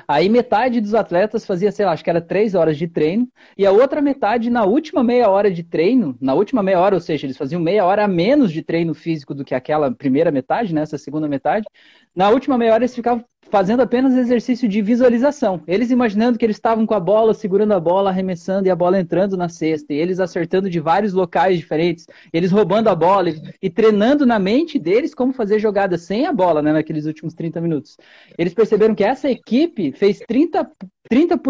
Aí metade dos atletas fazia, sei lá, acho que era três horas de treino, e a outra metade na última meia hora de treino, na última meia hora, ou seja, eles faziam meia hora a menos de treino físico do que aquela primeira metade, né, essa segunda metade. Na última meia hora eles ficavam fazendo apenas exercício de visualização. Eles imaginando que eles estavam com a bola, segurando a bola, arremessando e a bola entrando na cesta, e eles acertando de vários locais diferentes, eles roubando a bola e, treinando na mente deles como fazer jogadas sem a bola, né, naqueles últimos 30 minutos. Eles perceberam que essa equipe fez 30%, 30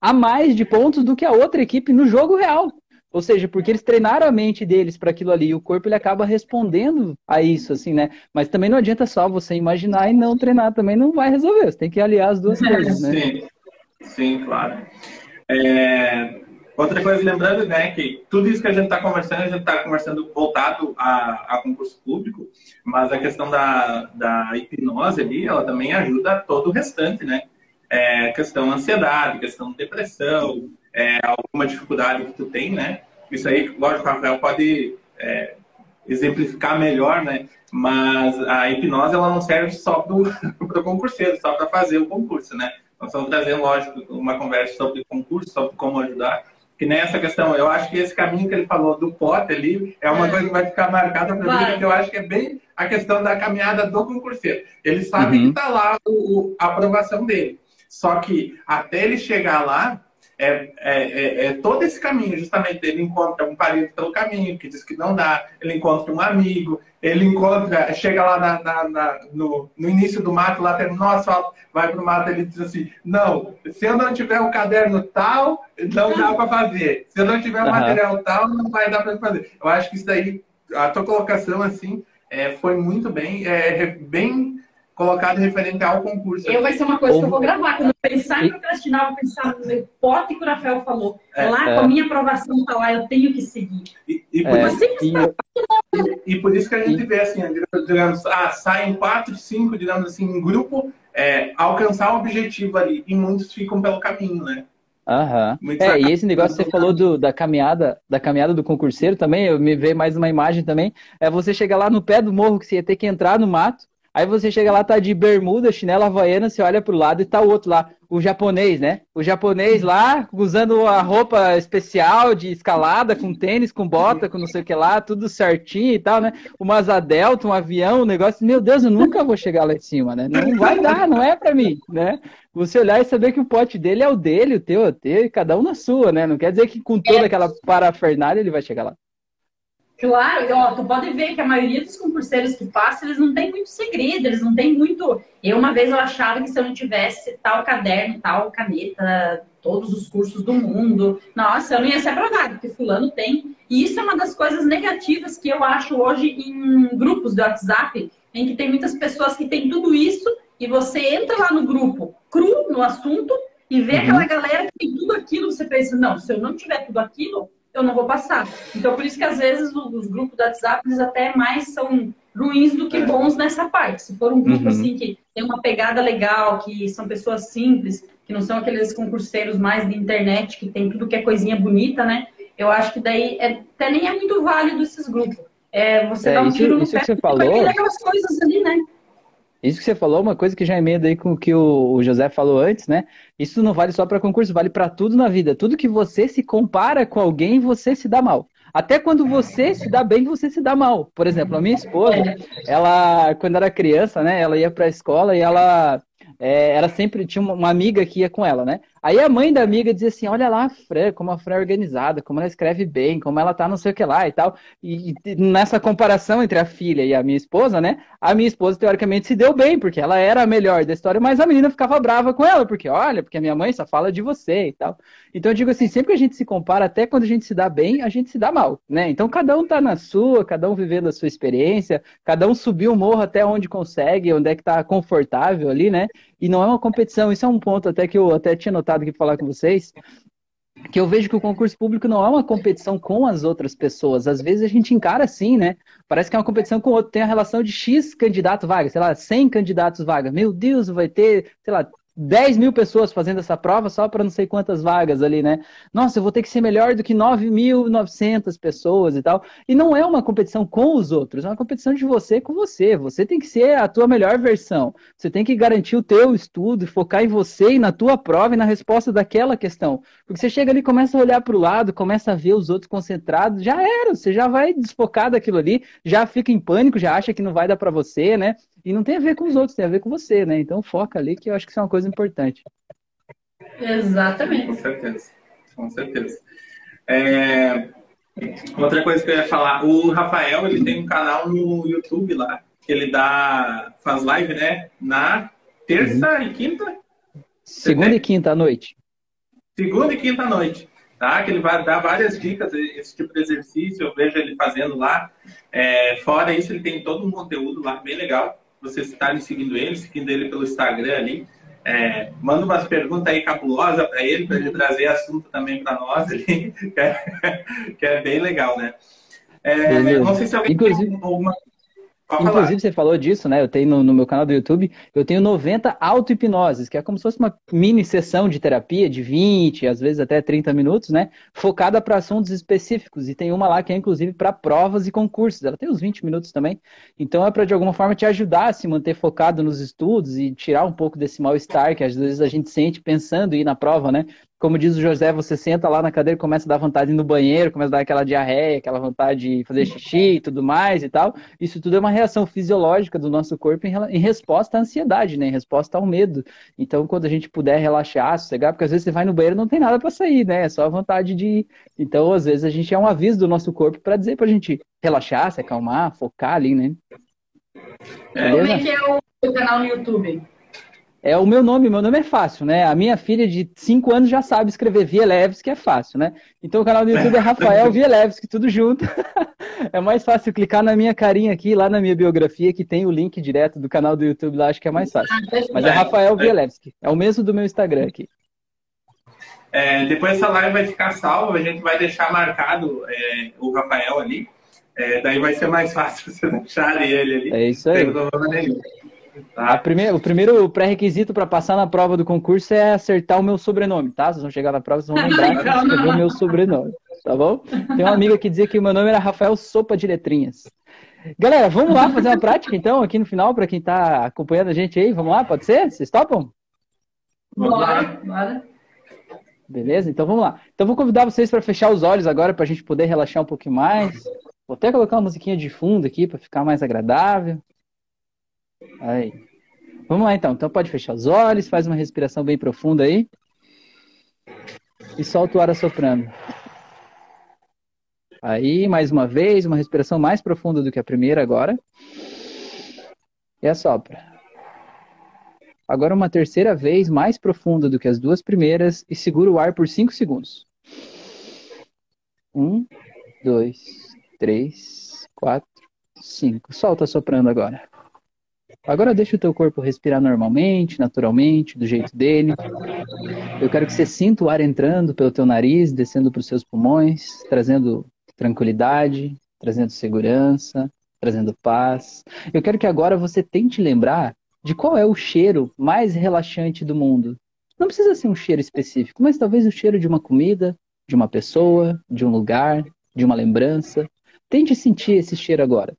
a mais de pontos do que a outra equipe no jogo real. Ou seja, porque eles treinaram a mente deles para aquilo ali, e o corpo ele acaba respondendo a isso, assim, né? Mas também não adianta só você imaginar e não treinar, também não vai resolver. Você tem que aliar as duas coisas, né? Sim, sim, claro. É... Outra coisa, lembrando, né, que tudo isso que a gente está conversando, a gente está conversando voltado a, a, concurso público, mas a questão da, da hipnose ali, ela também ajuda todo o restante, né? É, questão ansiedade, questão depressão, é, alguma dificuldade que tu tem, né? Isso aí, lógico, o Rafael pode é, exemplificar melhor, né? Mas a hipnose ela não serve só para o concurseiro, só para fazer o concurso, né? Nós estamos trazendo, lógico, uma conversa sobre concurso, sobre como ajudar. Que nessa questão, eu acho que esse caminho que ele falou do pote ali é uma é. coisa que vai ficar marcada para mim, porque eu acho que é bem a questão da caminhada do concurseiro. Ele sabe uhum. que está lá o, a aprovação dele. Só que até ele chegar lá, é, é, é, é, todo esse caminho, justamente, ele encontra um parente pelo caminho, que diz que não dá, ele encontra um amigo, ele encontra, chega lá na, na, na, no, no, início do mato, lá tem nossa, vai pro mato, ele diz assim, não, se eu não tiver um caderno tal, não dá para fazer. Se eu não tiver um uhum. material tal, não vai dar para fazer. Eu acho que isso daí, a tua colocação, assim, é, foi muito bem, é, bem colocado referente ao concurso. Eu vai ser uma coisa que eu vou gravar. Quando eu pensar em procrastinar, eu vou pensar no pote que o Rafael falou. É, lá, é. com a minha aprovação tá lá, eu tenho que seguir. E, e por, é, isso, e, e, e, por isso que a gente vê assim, digamos, ah, saem quatro, cinco, digamos assim, em grupo, é, alcançar o objetivo ali. E muitos ficam pelo caminho, né? Aham. É, e esse negócio que você falou do, da caminhada, da caminhada do concurseiro também, eu me vejo mais uma imagem também, é você chegar lá no pé do morro que você ia ter que entrar no mato, Aí você chega lá, tá de bermuda, chinela havaiana, você olha pro lado e tá o outro lá, o japonês, né? O japonês lá, usando a roupa especial de escalada, com tênis, com bota, com não sei o que lá, tudo certinho e tal, né? Uma asa delta, um avião, um negócio. Meu Deus, eu nunca vou chegar lá em cima, né? Não vai dar, não é pra mim, né? Você olhar e saber que o pote dele é o dele, o teu é o teu, e cada um na sua, né? Não quer dizer que com toda aquela parafernália ele vai chegar lá. Claro, ó, tu pode ver que a maioria dos concurseiros que passam, eles não têm muito segredo, eles não têm muito. Eu, uma vez, eu achava que se eu não tivesse tal caderno, tal caneta, todos os cursos do mundo, nossa, eu não ia ser aprovado, porque fulano tem. E isso é uma das coisas negativas que eu acho hoje em grupos do WhatsApp, em que tem muitas pessoas que têm tudo isso, e você entra lá no grupo cru no assunto e vê uhum. aquela galera que tem tudo aquilo, você pensa, não, se eu não tiver tudo aquilo, eu não vou passar. Então, por isso que às vezes os grupos do WhatsApp, eles até mais são ruins do que bons nessa parte. Se for um grupo uhum. assim que tem uma pegada legal, que são pessoas simples, que não são aqueles concurseiros mais de internet, que tem tudo que é coisinha bonita, né? Eu acho que daí é, até nem é muito válido esses grupos. É, você é, dá um tiro no isso pé, que você falou... aquelas coisas ali, né? Isso que você falou, uma coisa que já emenda aí com o que o José falou antes, né? Isso não vale só para concurso, vale para tudo na vida. Tudo que você se compara com alguém, você se dá mal. Até quando você se dá bem, você se dá mal. Por exemplo, a minha esposa, ela, quando era criança, né? Ela ia para a escola e ela é, era sempre tinha uma amiga que ia com ela, né? Aí a mãe da amiga dizia assim: olha lá a Fran, como a Fran é organizada, como ela escreve bem, como ela tá não sei o que lá e tal. E, e nessa comparação entre a filha e a minha esposa, né? A minha esposa, teoricamente, se deu bem, porque ela era a melhor da história, mas a menina ficava brava com ela, porque olha, porque a minha mãe só fala de você e tal. Então eu digo assim, sempre que a gente se compara, até quando a gente se dá bem, a gente se dá mal, né? Então cada um tá na sua, cada um vivendo a sua experiência, cada um subiu o morro até onde consegue, onde é que tá confortável ali, né? E não é uma competição, isso é um ponto até que eu até tinha notado aqui pra falar com vocês, que eu vejo que o concurso público não é uma competição com as outras pessoas. Às vezes a gente encara assim, né? Parece que é uma competição com outro. Tem a relação de X candidato vaga, sei lá, 100 candidatos vaga. Meu Deus, vai ter, sei lá, 10 mil pessoas fazendo essa prova só para não sei quantas vagas ali, né? Nossa, eu vou ter que ser melhor do que 9.900 pessoas e tal. E não é uma competição com os outros, é uma competição de você com você. Você tem que ser a tua melhor versão. Você tem que garantir o teu estudo, focar em você e na tua prova e na resposta daquela questão. Porque você chega ali, começa a olhar para o lado, começa a ver os outros concentrados, já era, você já vai desfocar daquilo ali, já fica em pânico, já acha que não vai dar para você, né? E não tem a ver com os outros, tem a ver com você, né? Então foca ali que eu acho que isso é uma coisa importante. Exatamente. Com certeza. Com certeza. É... Outra coisa que eu ia falar, o Rafael ele tem um canal no YouTube lá, que ele dá. faz live, né? Na terça uhum. e quinta? Segunda e quinta à noite. Segunda e quinta à noite. Tá? Que ele vai dar várias dicas, esse tipo de exercício, eu vejo ele fazendo lá. É, fora isso, ele tem todo um conteúdo lá bem legal vocês estarem seguindo ele, seguindo ele pelo Instagram ali. É, manda umas perguntas aí cabulosas para ele, para ele trazer assunto também para nós ali, que é, que é, bem legal, né? É, não sei se alguém Inclusive... tem alguma Inclusive, você falou disso, né? Eu tenho no, no meu canal do YouTube, eu tenho 90 auto-hipnoses, que é como se fosse uma mini sessão de terapia de 20, às vezes até 30 minutos, né? Focada para assuntos específicos. E tem uma lá que é inclusive para provas e concursos. Ela tem uns 20 minutos também. Então é para de alguma forma te ajudar a se manter focado nos estudos e tirar um pouco desse mal-estar que às vezes a gente sente pensando em ir na prova, né? Como diz o José, você senta lá na cadeira e começa a dar vontade de ir no banheiro, começa a dar aquela diarreia, aquela vontade de fazer xixi e tudo mais e tal. Isso tudo é uma reação fisiológica do nosso corpo em, em resposta à ansiedade, né? Em resposta ao medo. Então, quando a gente puder relaxar, sossegar, porque às vezes você vai no banheiro e não tem nada para sair, né? É só a vontade de ir. Então, às vezes, a gente é um aviso do nosso corpo para dizer pra gente relaxar, se acalmar, focar ali, né? É. Como é que é o canal no YouTube? É o meu nome, meu nome é fácil, né? A minha filha de 5 anos já sabe escrever Vielewski, é fácil, né? Então o canal do YouTube é Rafael Vielewski, tudo junto. é mais fácil clicar na minha carinha aqui, lá na minha biografia, que tem o link direto do canal do YouTube lá, acho que é mais fácil. Ah, Mas é Rafael Vielewski, é o mesmo do meu Instagram aqui. É, depois essa live vai ficar salva, a gente vai deixar marcado é, o Rafael ali. É, daí vai ser mais fácil você deixar ele ali. É isso aí. Tá? Primeira, o primeiro pré-requisito para passar na prova do concurso é acertar o meu sobrenome, tá? Vocês vão chegar na prova, vocês vão lembrar que escrever o meu sobrenome, tá bom? Tem uma amiga que dizia que o meu nome era Rafael Sopa de Letrinhas. Galera, vamos lá fazer uma prática então, aqui no final, para quem está acompanhando a gente aí. Vamos lá, pode ser? Vocês topam? Bora, bora. Beleza? Então vamos lá. Então vou convidar vocês para fechar os olhos agora, para a gente poder relaxar um pouquinho mais. Vou até colocar uma musiquinha de fundo aqui para ficar mais agradável. Aí. Vamos lá então. Então pode fechar os olhos, faz uma respiração bem profunda aí. E solta o ar assoprando. Aí, mais uma vez, uma respiração mais profunda do que a primeira agora. E assopra. Agora uma terceira vez, mais profunda do que as duas primeiras, e segura o ar por 5 segundos. Um, dois, três, quatro, cinco. Solta soprando agora. Agora deixa o teu corpo respirar normalmente, naturalmente, do jeito dele. Eu quero que você sinta o ar entrando pelo teu nariz, descendo para os seus pulmões, trazendo tranquilidade, trazendo segurança, trazendo paz. Eu quero que agora você tente lembrar de qual é o cheiro mais relaxante do mundo. Não precisa ser um cheiro específico, mas talvez o cheiro de uma comida, de uma pessoa, de um lugar, de uma lembrança. Tente sentir esse cheiro agora.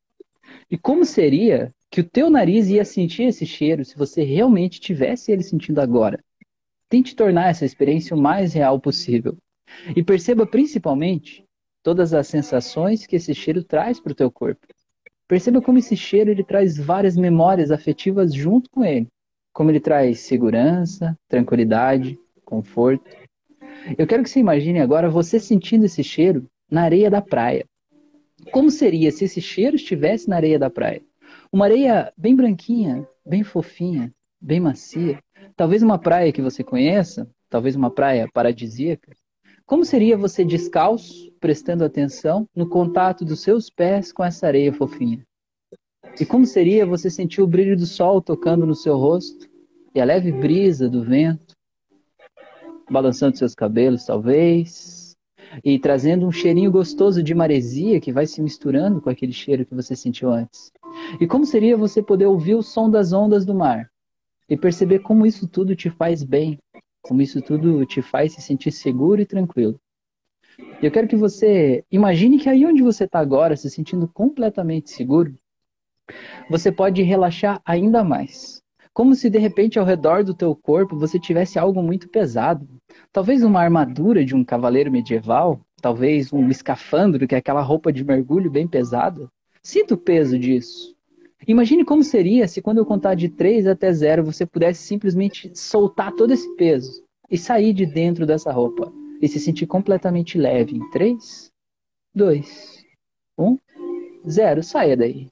E como seria que o teu nariz ia sentir esse cheiro se você realmente tivesse ele sentindo agora. Tente tornar essa experiência o mais real possível. E perceba principalmente todas as sensações que esse cheiro traz para o teu corpo. Perceba como esse cheiro ele traz várias memórias afetivas junto com ele. Como ele traz segurança, tranquilidade, conforto. Eu quero que você imagine agora você sentindo esse cheiro na areia da praia. Como seria se esse cheiro estivesse na areia da praia? Uma areia bem branquinha, bem fofinha, bem macia. Talvez uma praia que você conheça, talvez uma praia paradisíaca. Como seria você descalço, prestando atenção no contato dos seus pés com essa areia fofinha? E como seria você sentir o brilho do sol tocando no seu rosto e a leve brisa do vento balançando seus cabelos, talvez, e trazendo um cheirinho gostoso de maresia que vai se misturando com aquele cheiro que você sentiu antes? E como seria você poder ouvir o som das ondas do mar e perceber como isso tudo te faz bem, como isso tudo te faz se sentir seguro e tranquilo? Eu quero que você imagine que aí onde você está agora, se sentindo completamente seguro, você pode relaxar ainda mais. Como se de repente ao redor do teu corpo você tivesse algo muito pesado. Talvez uma armadura de um cavaleiro medieval, talvez um escafandro, que é aquela roupa de mergulho bem pesada. Sinta o peso disso. Imagine como seria se quando eu contar de 3 até 0 você pudesse simplesmente soltar todo esse peso e sair de dentro dessa roupa e se sentir completamente leve em 3, 2, 1, 0. Saia daí.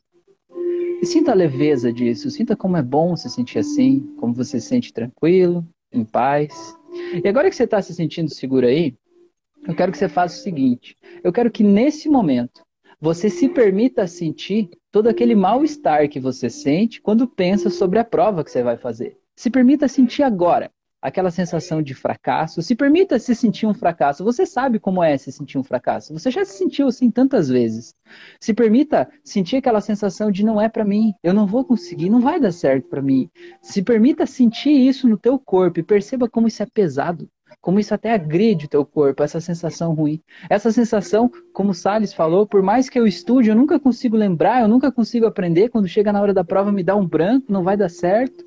Sinta a leveza disso, sinta como é bom se sentir assim, como você se sente tranquilo, em paz. E agora que você está se sentindo seguro aí, eu quero que você faça o seguinte: eu quero que nesse momento você se permita sentir todo aquele mal-estar que você sente quando pensa sobre a prova que você vai fazer. Se permita sentir agora aquela sensação de fracasso. Se permita se sentir um fracasso. Você sabe como é se sentir um fracasso. Você já se sentiu assim tantas vezes. Se permita sentir aquela sensação de não é para mim, eu não vou conseguir, não vai dar certo para mim. Se permita sentir isso no teu corpo e perceba como isso é pesado. Como isso até agride o teu corpo, essa sensação ruim. Essa sensação, como o Salles falou, por mais que eu estude, eu nunca consigo lembrar, eu nunca consigo aprender. Quando chega na hora da prova, me dá um branco, não vai dar certo.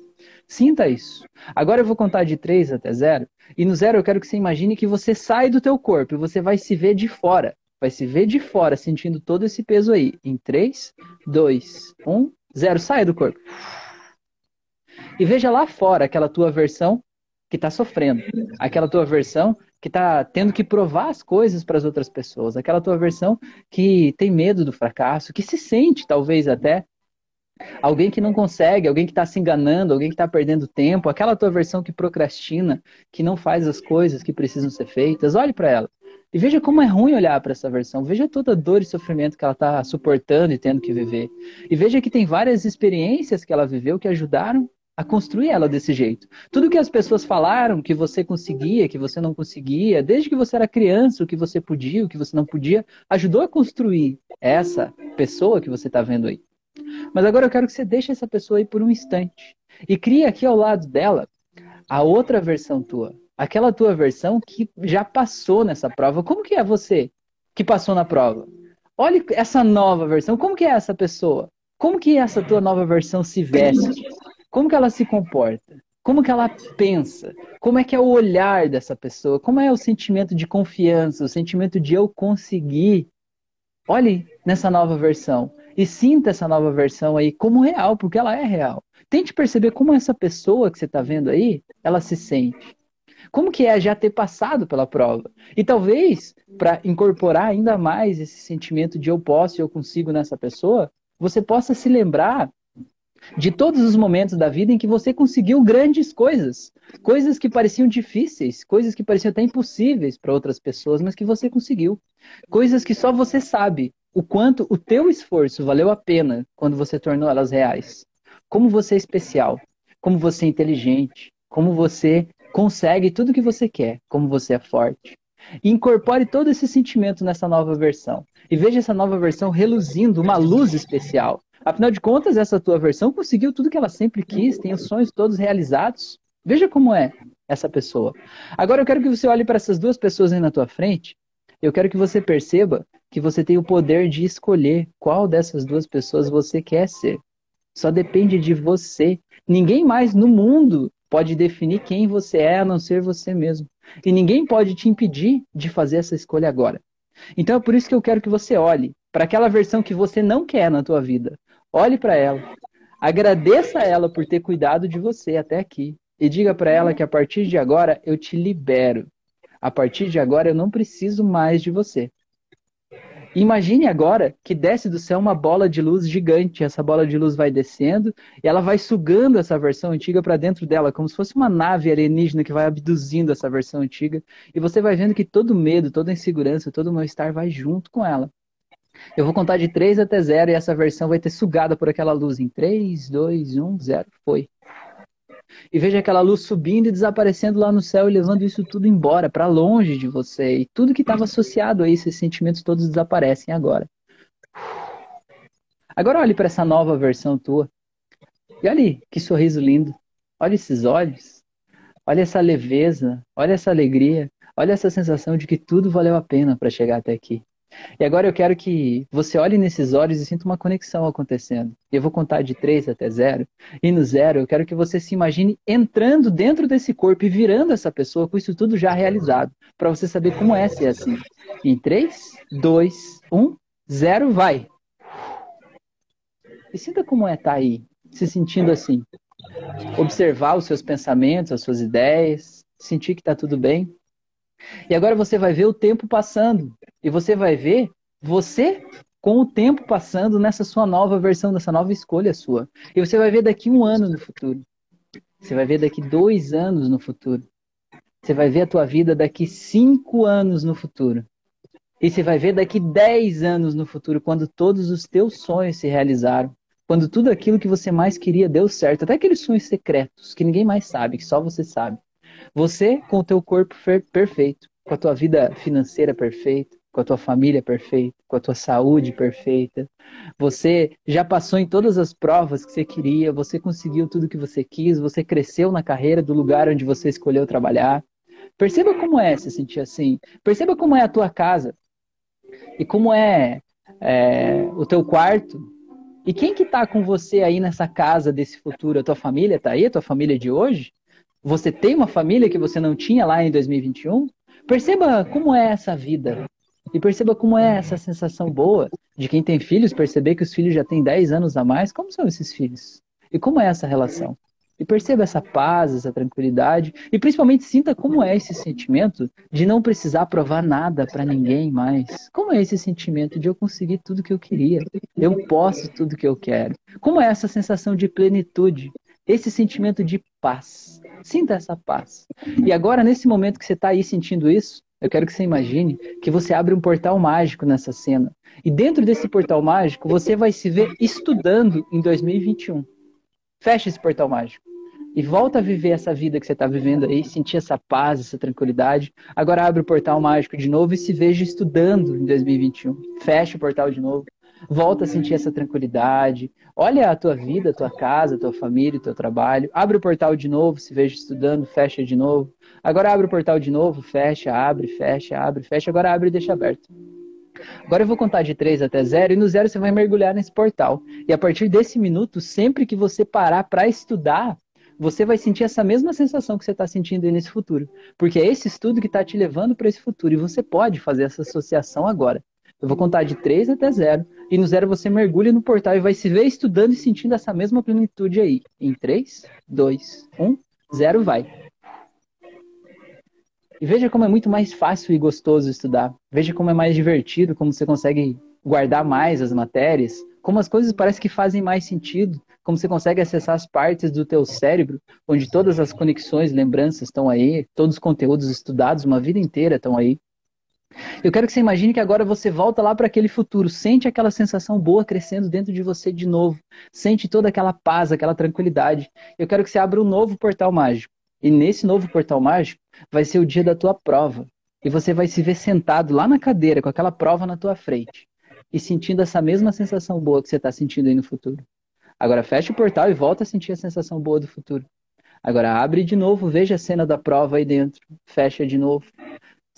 Sinta isso. Agora eu vou contar de 3 até 0. E no zero eu quero que você imagine que você sai do teu corpo e você vai se ver de fora. Vai se ver de fora, sentindo todo esse peso aí. Em 3, 2, 1, 0. Sai do corpo. E veja lá fora aquela tua versão que está sofrendo. Aquela tua versão que está tendo que provar as coisas para as outras pessoas. Aquela tua versão que tem medo do fracasso, que se sente talvez até Alguém que não consegue, alguém que está se enganando, alguém que está perdendo tempo, aquela tua versão que procrastina, que não faz as coisas que precisam ser feitas, olhe para ela. E veja como é ruim olhar para essa versão. Veja toda a dor e sofrimento que ela está suportando e tendo que viver. E veja que tem várias experiências que ela viveu que ajudaram a construir ela desse jeito. Tudo que as pessoas falaram que você conseguia, que você não conseguia, desde que você era criança, o que você podia, o que você não podia, ajudou a construir essa pessoa que você está vendo aí. Mas agora eu quero que você deixe essa pessoa aí por um instante e crie aqui ao lado dela a outra versão tua, aquela tua versão que já passou nessa prova. Como que é você que passou na prova? Olhe essa nova versão, como que é essa pessoa? Como que essa tua nova versão se veste? Como que ela se comporta? Como que ela pensa? Como é que é o olhar dessa pessoa? Como é o sentimento de confiança, o sentimento de eu conseguir? Olhe nessa nova versão e sinta essa nova versão aí como real, porque ela é real. Tente perceber como essa pessoa que você está vendo aí, ela se sente. Como que é já ter passado pela prova? E talvez, para incorporar ainda mais esse sentimento de eu posso e eu consigo nessa pessoa, você possa se lembrar de todos os momentos da vida em que você conseguiu grandes coisas, coisas que pareciam difíceis, coisas que pareciam até impossíveis para outras pessoas, mas que você conseguiu, coisas que só você sabe o quanto o teu esforço valeu a pena quando você tornou elas reais. Como você é especial, como você é inteligente, como você consegue tudo que você quer, como você é forte. E incorpore todo esse sentimento nessa nova versão. E veja essa nova versão reluzindo uma luz especial. Afinal de contas, essa tua versão conseguiu tudo que ela sempre quis, tem os sonhos todos realizados. Veja como é essa pessoa. Agora eu quero que você olhe para essas duas pessoas aí na tua frente. Eu quero que você perceba que você tem o poder de escolher qual dessas duas pessoas você quer ser. Só depende de você. Ninguém mais no mundo pode definir quem você é a não ser você mesmo. E ninguém pode te impedir de fazer essa escolha agora. Então é por isso que eu quero que você olhe para aquela versão que você não quer na tua vida. Olhe para ela. Agradeça a ela por ter cuidado de você até aqui. e diga para ela que a partir de agora eu te libero. A partir de agora eu não preciso mais de você. Imagine agora que desce do céu uma bola de luz gigante. Essa bola de luz vai descendo e ela vai sugando essa versão antiga para dentro dela, como se fosse uma nave alienígena que vai abduzindo essa versão antiga. E você vai vendo que todo medo, toda insegurança, todo mal-estar vai junto com ela. Eu vou contar de 3 até 0 e essa versão vai ter sugada por aquela luz em 3, 2, 1, 0. Foi e veja aquela luz subindo e desaparecendo lá no céu e levando isso tudo embora, para longe de você. E tudo que estava associado a isso, esses sentimentos todos desaparecem agora. Agora olhe para essa nova versão tua. E olhe que sorriso lindo. Olha esses olhos. Olha essa leveza. Olha essa alegria. Olha essa sensação de que tudo valeu a pena para chegar até aqui. E agora eu quero que você olhe nesses olhos e sinta uma conexão acontecendo. Eu vou contar de 3 até 0. E no zero, eu quero que você se imagine entrando dentro desse corpo e virando essa pessoa com isso tudo já realizado. Para você saber como é ser assim. Em 3, 2, 1, 0, vai. E sinta como é estar tá aí, se sentindo assim. Observar os seus pensamentos, as suas ideias, sentir que está tudo bem. E agora você vai ver o tempo passando. E você vai ver você com o tempo passando nessa sua nova versão, nessa nova escolha sua. E você vai ver daqui um ano no futuro. Você vai ver daqui dois anos no futuro. Você vai ver a tua vida daqui cinco anos no futuro. E você vai ver daqui dez anos no futuro, quando todos os teus sonhos se realizaram. Quando tudo aquilo que você mais queria deu certo. Até aqueles sonhos secretos que ninguém mais sabe, que só você sabe. Você com o teu corpo perfeito, com a tua vida financeira perfeita, com a tua família perfeita, com a tua saúde perfeita. Você já passou em todas as provas que você queria, você conseguiu tudo que você quis, você cresceu na carreira do lugar onde você escolheu trabalhar. Perceba como é se sentir assim. Perceba como é a tua casa e como é, é o teu quarto. E quem que está com você aí nessa casa desse futuro? A tua família está aí? A tua família de hoje? Você tem uma família que você não tinha lá em 2021? Perceba como é essa vida. E perceba como é essa sensação boa de quem tem filhos, perceber que os filhos já têm 10 anos a mais. Como são esses filhos? E como é essa relação? E perceba essa paz, essa tranquilidade. E principalmente sinta como é esse sentimento de não precisar provar nada para ninguém mais. Como é esse sentimento de eu conseguir tudo que eu queria? Eu posso tudo que eu quero. Como é essa sensação de plenitude? Esse sentimento de paz. Sinta essa paz. E agora, nesse momento que você está aí sentindo isso, eu quero que você imagine que você abre um portal mágico nessa cena. E dentro desse portal mágico, você vai se ver estudando em 2021. Fecha esse portal mágico. E volta a viver essa vida que você está vivendo aí, sentir essa paz, essa tranquilidade. Agora abre o portal mágico de novo e se veja estudando em 2021. Fecha o portal de novo. Volta a sentir essa tranquilidade. Olha a tua vida, a tua casa, a tua família, o teu trabalho. Abre o portal de novo, se veja estudando, fecha de novo. Agora abre o portal de novo, fecha, abre, fecha, abre, fecha. Agora abre e deixa aberto. Agora eu vou contar de 3 até 0 e no 0 você vai mergulhar nesse portal. E a partir desse minuto, sempre que você parar para estudar, você vai sentir essa mesma sensação que você está sentindo aí nesse futuro. Porque é esse estudo que está te levando para esse futuro. E você pode fazer essa associação agora. Eu vou contar de 3 até 0. E no 0 você mergulha no portal e vai se ver estudando e sentindo essa mesma plenitude aí. Em 3, 2, 1, 0, vai. E veja como é muito mais fácil e gostoso estudar. Veja como é mais divertido, como você consegue guardar mais as matérias, como as coisas parecem que fazem mais sentido, como você consegue acessar as partes do teu cérebro, onde todas as conexões, lembranças estão aí, todos os conteúdos estudados uma vida inteira estão aí. Eu quero que você imagine que agora você volta lá para aquele futuro, sente aquela sensação boa crescendo dentro de você de novo, sente toda aquela paz, aquela tranquilidade. Eu quero que você abra um novo portal mágico. E nesse novo portal mágico vai ser o dia da tua prova. E você vai se ver sentado lá na cadeira com aquela prova na tua frente e sentindo essa mesma sensação boa que você está sentindo aí no futuro. Agora fecha o portal e volta a sentir a sensação boa do futuro. Agora abre de novo, veja a cena da prova aí dentro, fecha de novo.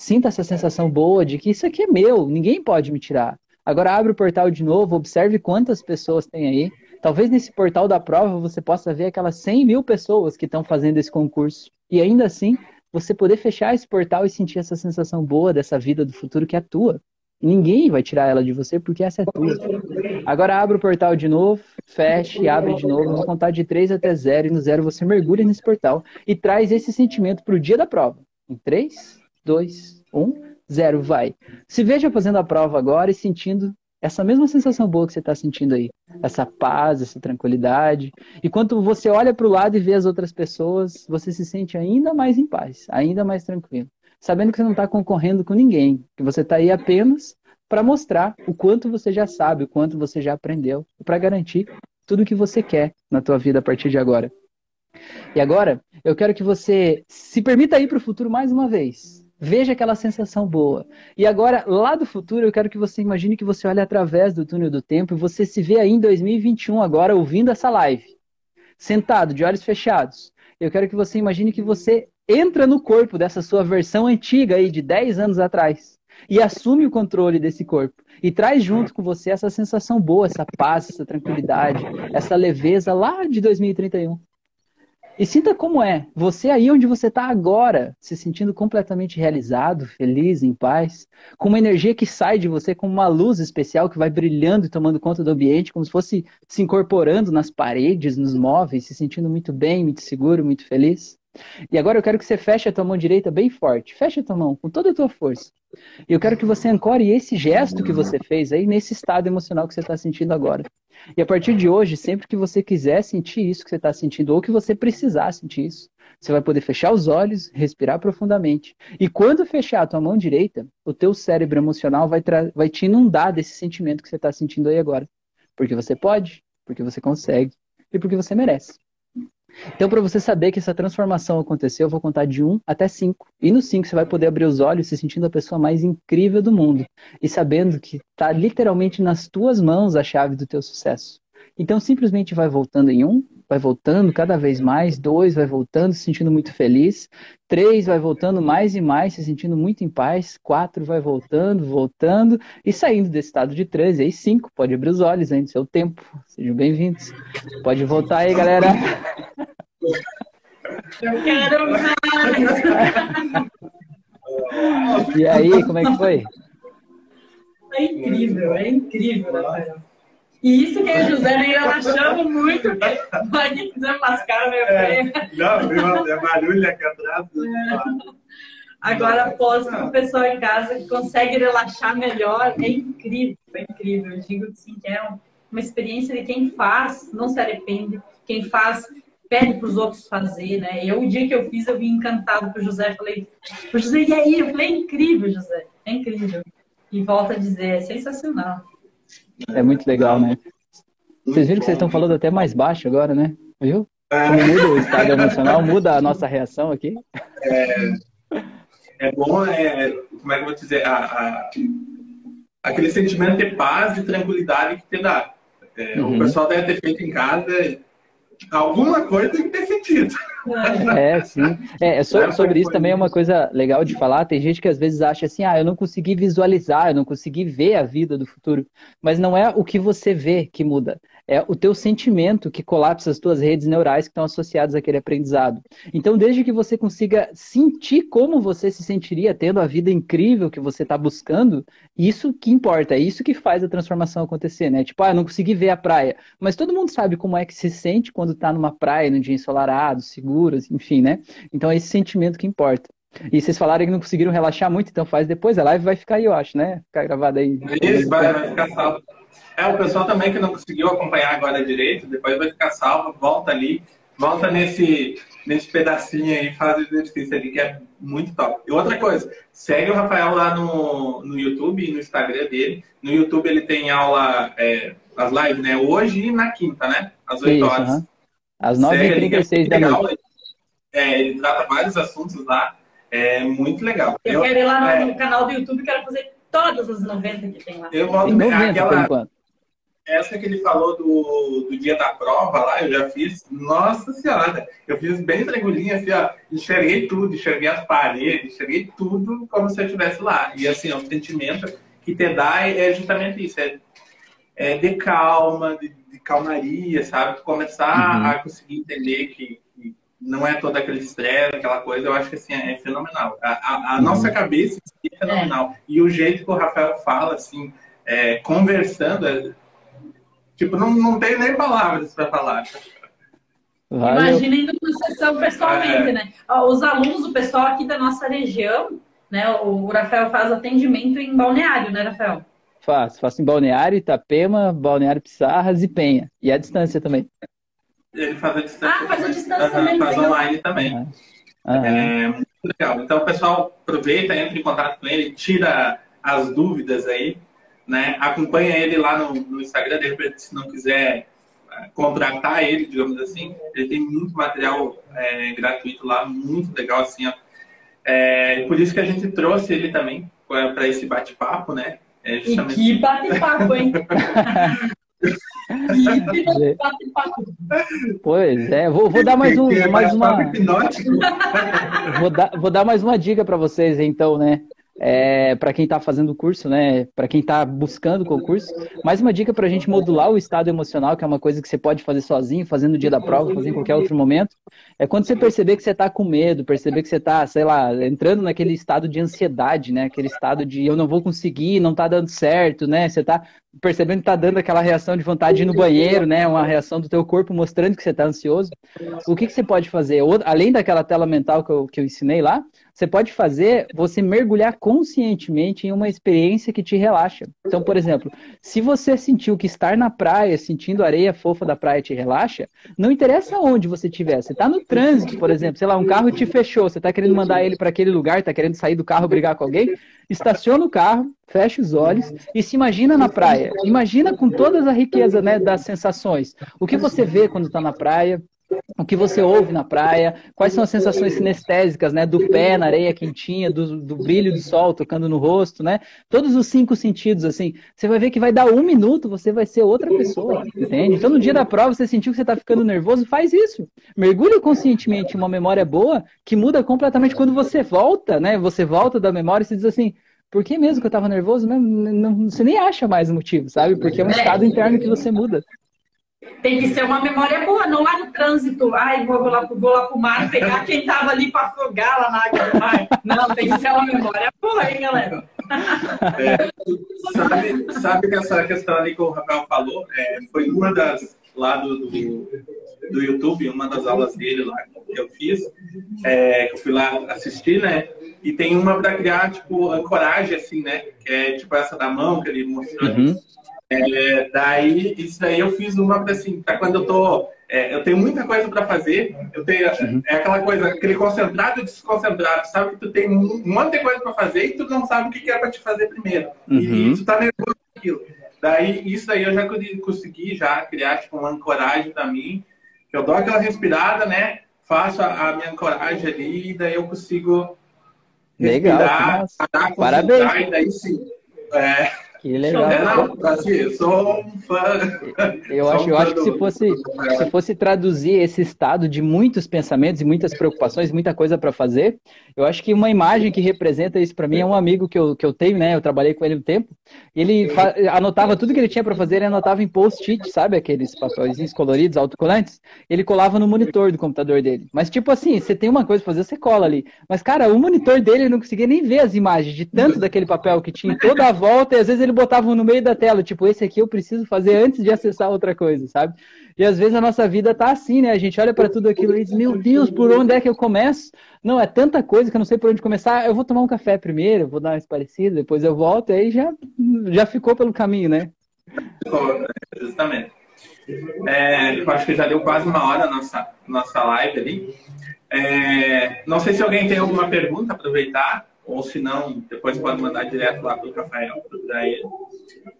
Sinta essa sensação boa de que isso aqui é meu, ninguém pode me tirar. Agora abre o portal de novo, observe quantas pessoas tem aí. Talvez nesse portal da prova você possa ver aquelas 100 mil pessoas que estão fazendo esse concurso. E ainda assim, você poder fechar esse portal e sentir essa sensação boa dessa vida do futuro que é tua. Ninguém vai tirar ela de você porque essa é tua. Agora abre o portal de novo, feche, abre de novo, vou contar de 3 até 0 e no 0 você mergulha nesse portal e traz esse sentimento para o dia da prova. Em 3, 2, 1, 0, vai. Se veja fazendo a prova agora e sentindo essa mesma sensação boa que você está sentindo aí, essa paz, essa tranquilidade. E quando você olha para o lado e vê as outras pessoas, você se sente ainda mais em paz, ainda mais tranquilo, sabendo que você não está concorrendo com ninguém, que você está aí apenas para mostrar o quanto você já sabe, o quanto você já aprendeu, para garantir tudo o que você quer na tua vida a partir de agora. E agora, eu quero que você se permita ir para o futuro mais uma vez. Veja aquela sensação boa. E agora, lá do futuro, eu quero que você imagine que você olha através do túnel do tempo e você se vê aí em 2021 agora ouvindo essa live. Sentado, de olhos fechados. Eu quero que você imagine que você entra no corpo dessa sua versão antiga aí de 10 anos atrás e assume o controle desse corpo e traz junto com você essa sensação boa, essa paz, essa tranquilidade, essa leveza lá de 2031. E sinta como é, você aí onde você está agora, se sentindo completamente realizado, feliz, em paz, com uma energia que sai de você como uma luz especial que vai brilhando e tomando conta do ambiente, como se fosse se incorporando nas paredes, nos móveis, se sentindo muito bem, muito seguro, muito feliz. E agora eu quero que você feche a tua mão direita bem forte. Feche a tua mão com toda a tua força. E eu quero que você ancore esse gesto que você fez aí nesse estado emocional que você está sentindo agora. E a partir de hoje, sempre que você quiser sentir isso que você está sentindo, ou que você precisar sentir isso, você vai poder fechar os olhos, respirar profundamente. E quando fechar a tua mão direita, o teu cérebro emocional vai, vai te inundar desse sentimento que você está sentindo aí agora. Porque você pode, porque você consegue e porque você merece. Então, para você saber que essa transformação aconteceu, eu vou contar de 1 até 5. E no 5 você vai poder abrir os olhos se sentindo a pessoa mais incrível do mundo. E sabendo que está literalmente nas tuas mãos a chave do teu sucesso. Então, simplesmente vai voltando em 1, vai voltando cada vez mais. 2 vai voltando, se sentindo muito feliz. 3 vai voltando mais e mais, se sentindo muito em paz. 4 vai voltando, voltando e saindo desse estado de transe. E aí 5 pode abrir os olhos ainda, seu tempo. Sejam bem-vindos. Pode voltar aí, galera. Eu quero mais! E aí, como é que foi? É incrível, é incrível, Rafael. E isso que o José nem relaxando muito, pode desenmascar meu é, Não, meu, é barulho aqui atrás. É. Agora, após o pessoal em casa que consegue relaxar melhor, é incrível, é incrível. Eu digo assim, que é uma experiência de quem faz, não se arrepende, quem faz pede para os outros fazer, né? Eu, o dia que eu fiz, eu vim encantado com o José, falei, o José, e aí? Eu falei, é incrível, José, é incrível. E volta a dizer, é sensacional. É muito legal, né? Vocês viram que vocês estão falando até mais baixo agora, né? Viu? Como muda o estado emocional, muda a nossa reação aqui. É, é bom, é, como é que eu vou dizer, a, a, aquele sentimento de paz e tranquilidade que te dá. É, uhum. O pessoal deve ter feito em casa alguma coisa tem que ter sentido. É, sim. É, é sobre, sobre isso também é uma coisa legal de falar. Tem gente que às vezes acha assim, ah, eu não consegui visualizar, eu não consegui ver a vida do futuro. Mas não é o que você vê que muda é o teu sentimento que colapsa as tuas redes neurais que estão associadas àquele aprendizado. Então, desde que você consiga sentir como você se sentiria tendo a vida incrível que você está buscando, isso que importa, é isso que faz a transformação acontecer, né? Tipo, ah, eu não consegui ver a praia, mas todo mundo sabe como é que se sente quando está numa praia, num dia ensolarado, seguro, enfim, né? Então, é esse sentimento que importa. E vocês falaram que não conseguiram relaxar muito, então faz depois, a live vai ficar aí, eu acho, né? Ficar gravada aí. Isso, vai, vai ficar salvo. É, o pessoal também que não conseguiu acompanhar agora direito, depois vai ficar salvo, volta ali, volta nesse, nesse pedacinho aí, faz o exercício ali, que é muito top. E outra coisa, segue o Rafael lá no, no YouTube e no Instagram dele. No YouTube ele tem aula, é, as lives, né? Hoje e na quinta, né? Às 8 Isso, horas. Uhum. Às 9h36 da noite. É, ele trata vários assuntos lá. É muito legal. Eu, eu quero ir lá no, é... no canal do YouTube e quero fazer todas as 90 que tem lá. Eu volto aquela, essa que ele falou do, do dia da prova lá, eu já fiz, nossa senhora, eu fiz bem tranquilinho, assim, ó, enxerguei tudo, enxerguei as paredes, enxerguei tudo como se eu estivesse lá. E assim, ó, o sentimento que te dá é, é justamente isso, é, é de calma, de, de calmaria, sabe? Começar uhum. a conseguir entender que, não é todo aquele estresse, aquela coisa, eu acho que assim, é, fenomenal. A, a, a uhum. nossa cabeça é fenomenal. É. E o jeito que o Rafael fala, assim, é, conversando, Tipo, não, não tenho nem palavras para falar. Valeu. Imagina indo na sessão pessoalmente, é. né? Os alunos, o pessoal aqui da nossa região, né? O Rafael faz atendimento em balneário, né, Rafael? Faço, faço em Balneário, Itapema, Balneário Pissarras e Penha. E a distância também. Ele faz a distância. Ah, faz a distância também. Faz online também. Uhum. É muito legal. Então, o pessoal aproveita, entra em contato com ele, tira as dúvidas aí, né? Acompanha ele lá no, no Instagram, de repente, se não quiser é, contratar ele, digamos assim, ele tem muito material é, gratuito lá, muito legal, assim, ó. É, por isso que a gente trouxe ele também para esse bate-papo, né? É justamente... E que bate-papo, hein? Pois é, vou, vou dar mais um, mais uma. vou dar, vou dar mais uma dica para vocês, então, né? É, para quem está fazendo o curso, né? Para quem está buscando o concurso. Mais uma dica para a gente modular o estado emocional, que é uma coisa que você pode fazer sozinho, fazendo no dia da prova, fazer em qualquer outro momento. É quando você perceber que você está com medo, perceber que você está, sei lá, entrando naquele estado de ansiedade, né? Aquele estado de eu não vou conseguir, não está dando certo, né? Você está percebendo que está dando aquela reação de vontade de ir no banheiro, né? Uma reação do teu corpo mostrando que você está ansioso. O que, que você pode fazer? Além daquela tela mental que eu, que eu ensinei lá, você pode fazer você mergulhar conscientemente em uma experiência que te relaxa. Então, por exemplo, se você sentiu que estar na praia, sentindo a areia fofa da praia te relaxa, não interessa onde você estiver. Você está no trânsito, por exemplo, sei lá, um carro te fechou, você está querendo mandar ele para aquele lugar, está querendo sair do carro brigar com alguém, estaciona o carro, fecha os olhos e se imagina na praia. Imagina com toda a riqueza né, das sensações. O que você vê quando está na praia, o que você ouve na praia, quais são as sensações sinestésicas, né, do pé na areia quentinha, do, do, brilho do sol tocando no rosto, né, todos os cinco sentidos, assim, você vai ver que vai dar um minuto, você vai ser outra pessoa, entende? Então, no dia da prova, você sentiu que você está ficando nervoso, faz isso, mergulhe conscientemente em uma memória boa, que muda completamente quando você volta, né, você volta da memória e se diz assim, por que mesmo que eu estava nervoso? Não, não, você nem acha mais o motivo, sabe? Porque é um estado interno que você muda. Tem que ser uma memória boa, não lá no trânsito, ai, vou, vou, lá, vou lá pro mar pegar quem tava ali para afogar lá na água do mar. Não, tem que ser uma memória boa, hein, galera? É, sabe, sabe que essa questão ali que o Rafael falou, é, foi uma das, lá do, do, do, YouTube, uma das aulas dele lá que eu fiz, é, que eu fui lá assistir, né? E tem uma para criar, tipo, ancoragem, assim, né? Que é tipo essa da mão que ele mostrou. Uhum. É, daí, isso daí eu fiz uma assim, para quando eu tô. É, eu tenho muita coisa para fazer, eu tenho. Uhum. É aquela coisa, aquele concentrado e desconcentrado, sabe? Que tu tem um monte de coisa para fazer e tu não sabe o que é para te fazer primeiro. Uhum. E tu tá nervoso com aquilo. Daí, isso daí eu já consegui já criar tipo, uma ancoragem para mim. Eu dou aquela respirada, né? Faço a, a minha ancoragem ali e daí eu consigo respirar, Legal, Parabéns. E daí sim. É, que legal. É, não, eu sou um fã. Eu acho, eu acho que se fosse, se fosse traduzir esse estado de muitos pensamentos e muitas preocupações, muita coisa para fazer, eu acho que uma imagem que representa isso para mim é um amigo que eu, que eu tenho, né? Eu trabalhei com ele um tempo. Ele anotava tudo que ele tinha para fazer, ele anotava em post-it, sabe? Aqueles papéis coloridos, autocolantes. Ele colava no monitor do computador dele. Mas, tipo assim, você tem uma coisa para fazer, você cola ali. Mas, cara, o monitor dele não conseguia nem ver as imagens de tanto daquele papel que tinha toda a volta, e às vezes ele botavam no meio da tela, tipo, esse aqui eu preciso fazer antes de acessar outra coisa, sabe? E às vezes a nossa vida tá assim, né? A gente olha para tudo aquilo e diz, meu Deus, por onde é que eu começo? Não, é tanta coisa que eu não sei por onde começar. Eu vou tomar um café primeiro, vou dar uma parecida, depois eu volto, e aí já, já ficou pelo caminho, né? Justamente. É, eu acho que já deu quase uma hora a nossa, nossa live ali. É, não sei se alguém tem alguma pergunta, aproveitar. Ou se não, depois pode mandar direto lá para o Rafael, para ele.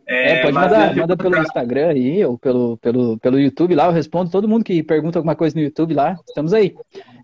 É, é, pode mandar, manda pelo Instagram aí, ou pelo, pelo, pelo YouTube lá, eu respondo todo mundo que pergunta alguma coisa no YouTube lá, estamos aí.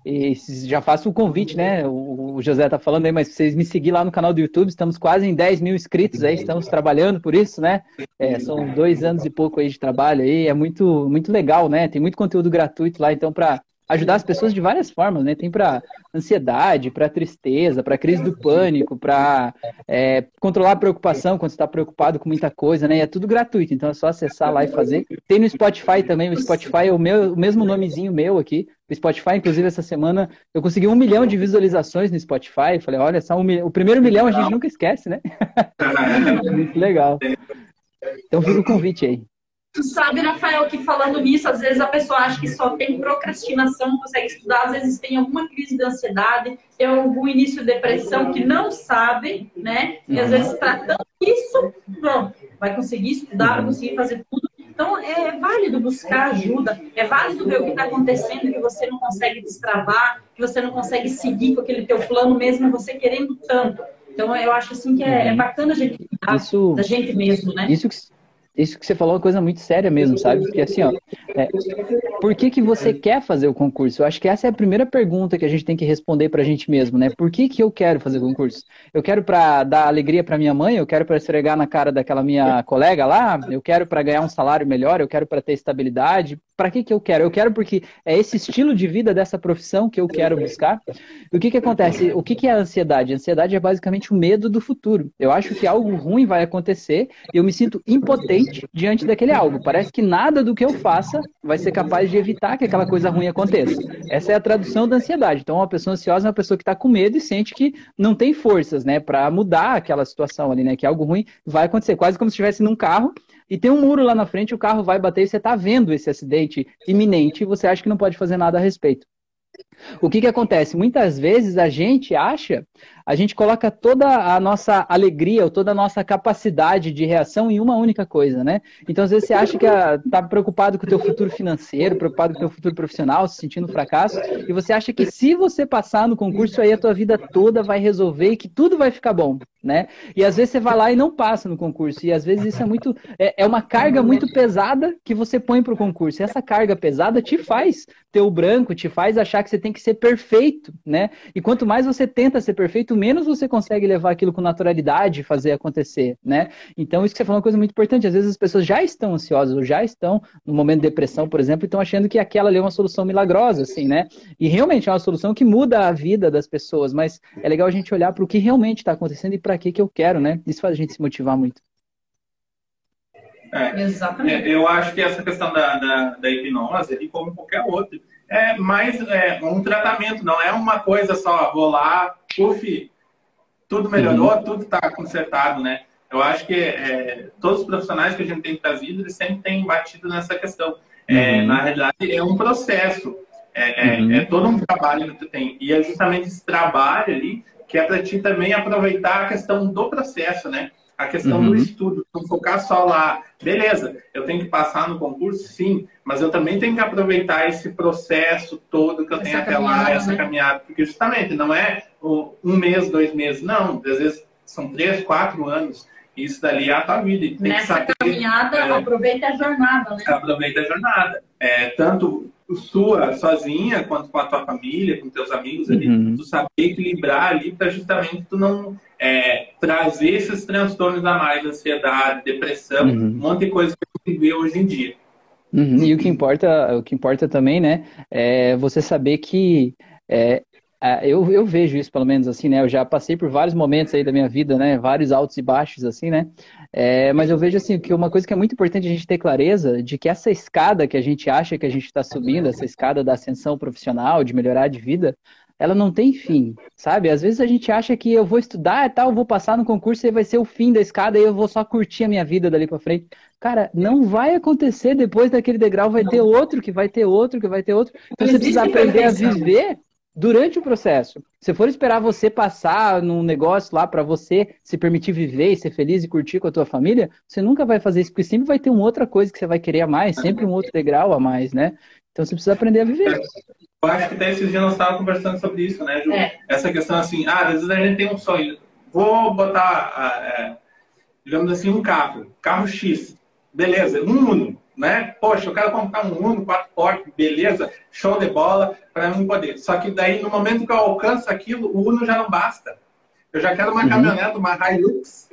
E já faço o convite, né? O, o José tá falando aí, mas vocês me seguir lá no canal do YouTube, estamos quase em 10 mil inscritos aí, estamos trabalhando por isso, né? É, são dois anos e pouco aí de trabalho aí, é muito, muito legal, né? Tem muito conteúdo gratuito lá, então para ajudar as pessoas de várias formas, né? Tem para ansiedade, para tristeza, para crise do pânico, para é, controlar a preocupação quando está preocupado com muita coisa, né? E é tudo gratuito, então é só acessar lá e fazer. Tem no Spotify também, o Spotify é o, meu, o mesmo nomezinho meu aqui. O Spotify, inclusive, essa semana eu consegui um milhão de visualizações no Spotify. Falei, olha, só um, o primeiro milhão a gente nunca esquece, né? Muito legal. Então fica o convite aí. Tu sabe, Rafael, que falando nisso, às vezes a pessoa acha que só tem procrastinação, não consegue estudar, às vezes tem alguma crise de ansiedade, tem algum início de depressão que não sabe, né? E às uhum. vezes tratando isso, pronto, vai conseguir estudar, vai conseguir fazer tudo. Então é válido buscar ajuda, é válido ver o que está acontecendo, que você não consegue destravar, que você não consegue seguir com aquele teu plano mesmo, você querendo tanto. Então eu acho assim que é, é bacana a gente cuidar isso, da gente mesmo, né? Isso que isso que você falou é uma coisa muito séria mesmo, sabe? Porque assim, ó, é, por que, que você quer fazer o concurso? Eu acho que essa é a primeira pergunta que a gente tem que responder pra gente mesmo, né? Por que, que eu quero fazer o concurso? Eu quero para dar alegria para minha mãe, eu quero para esfregar na cara daquela minha colega lá, eu quero para ganhar um salário melhor, eu quero para ter estabilidade. Para que, que eu quero? Eu quero porque é esse estilo de vida dessa profissão que eu quero buscar. E o que, que acontece? O que, que é a ansiedade? A ansiedade é basicamente o medo do futuro. Eu acho que algo ruim vai acontecer e eu me sinto impotente diante daquele algo. Parece que nada do que eu faça vai ser capaz de evitar que aquela coisa ruim aconteça. Essa é a tradução da ansiedade. Então, uma pessoa ansiosa é uma pessoa que está com medo e sente que não tem forças, né, para mudar aquela situação ali, né, que algo ruim vai acontecer, quase como se estivesse num carro e tem um muro lá na frente, o carro vai bater e você está vendo esse acidente iminente e você acha que não pode fazer nada a respeito. O que, que acontece? Muitas vezes a gente acha a gente coloca toda a nossa alegria ou toda a nossa capacidade de reação em uma única coisa, né? Então, às vezes, você acha que está preocupado com o teu futuro financeiro, preocupado com o teu futuro profissional, se sentindo fracasso, e você acha que se você passar no concurso, aí a tua vida toda vai resolver e que tudo vai ficar bom, né? E às vezes você vai lá e não passa no concurso, e às vezes isso é muito, é, é uma carga muito pesada que você põe para o concurso, e essa carga pesada te faz ter o branco, te faz achar que você tem que ser perfeito, né? E quanto mais você tenta ser perfeito, menos você consegue levar aquilo com naturalidade e fazer acontecer, né? Então, isso que você falou é uma coisa muito importante. Às vezes as pessoas já estão ansiosas ou já estão no momento de depressão, por exemplo, e estão achando que aquela ali é uma solução milagrosa, assim, né? E realmente é uma solução que muda a vida das pessoas, mas é legal a gente olhar para o que realmente está acontecendo e para que que eu quero, né? Isso faz a gente se motivar muito. É, Exatamente. É, eu acho que essa questão da, da, da hipnose, ele como qualquer outro, é mais é, um tratamento, não é uma coisa só, vou lá, uf, tudo melhorou, uhum. tudo está consertado, né? Eu acho que é, todos os profissionais que a gente tem trazido, eles sempre têm batido nessa questão. É, uhum. Na realidade, é um processo, é, é, uhum. é, todo um trabalho que tu tem. E é justamente esse trabalho ali que é para ti também aproveitar a questão do processo, né? A questão uhum. do estudo, não focar só lá. Beleza, eu tenho que passar no concurso, sim, mas eu também tenho que aproveitar esse processo todo que eu essa tenho até lá, essa né? caminhada, porque justamente não é um mês, dois meses, não, às vezes são três, quatro anos. Isso dali é a tua vida. Tem Nessa saber, caminhada, é, aproveita a jornada, né? Aproveita a jornada. É, tanto sua sozinha, quanto com a tua família, com teus amigos ali, uhum. tu saber equilibrar ali para justamente tu não é, trazer esses transtornos a mais, ansiedade, depressão, uhum. um monte de coisa que a gente vê hoje em dia. Uhum. E o que importa, o que importa também, né, é você saber que é, eu, eu vejo isso, pelo menos assim, né? Eu já passei por vários momentos aí da minha vida, né? Vários altos e baixos, assim, né? É, mas eu vejo assim que uma coisa que é muito importante a gente ter clareza de que essa escada que a gente acha que a gente está subindo, essa escada da ascensão profissional, de melhorar de vida, ela não tem fim, sabe? Às vezes a gente acha que eu vou estudar e tal, vou passar no concurso e vai ser o fim da escada e eu vou só curtir a minha vida dali para frente. Cara, não vai acontecer depois daquele degrau, vai ter outro, que vai ter outro, que vai ter outro. Então você precisa aprender a viver durante o processo. Se for esperar você passar num negócio lá para você se permitir viver e ser feliz e curtir com a tua família, você nunca vai fazer isso, porque sempre vai ter uma outra coisa que você vai querer a mais, sempre um outro degrau a mais, né? Então você precisa aprender a viver. Eu acho que até esses dias nós estávamos conversando sobre isso, né, Ju? É. Essa questão assim, ah, às vezes a gente tem um sonho. Vou botar, ah, é, digamos assim, um carro, carro X. Beleza, um Uno, né? Poxa, eu quero comprar um Uno, quatro portas, beleza, show de bola, para mim poder. Só que daí, no momento que eu alcanço aquilo, o Uno já não basta. Eu já quero uma uhum. caminhonete, uma Hilux,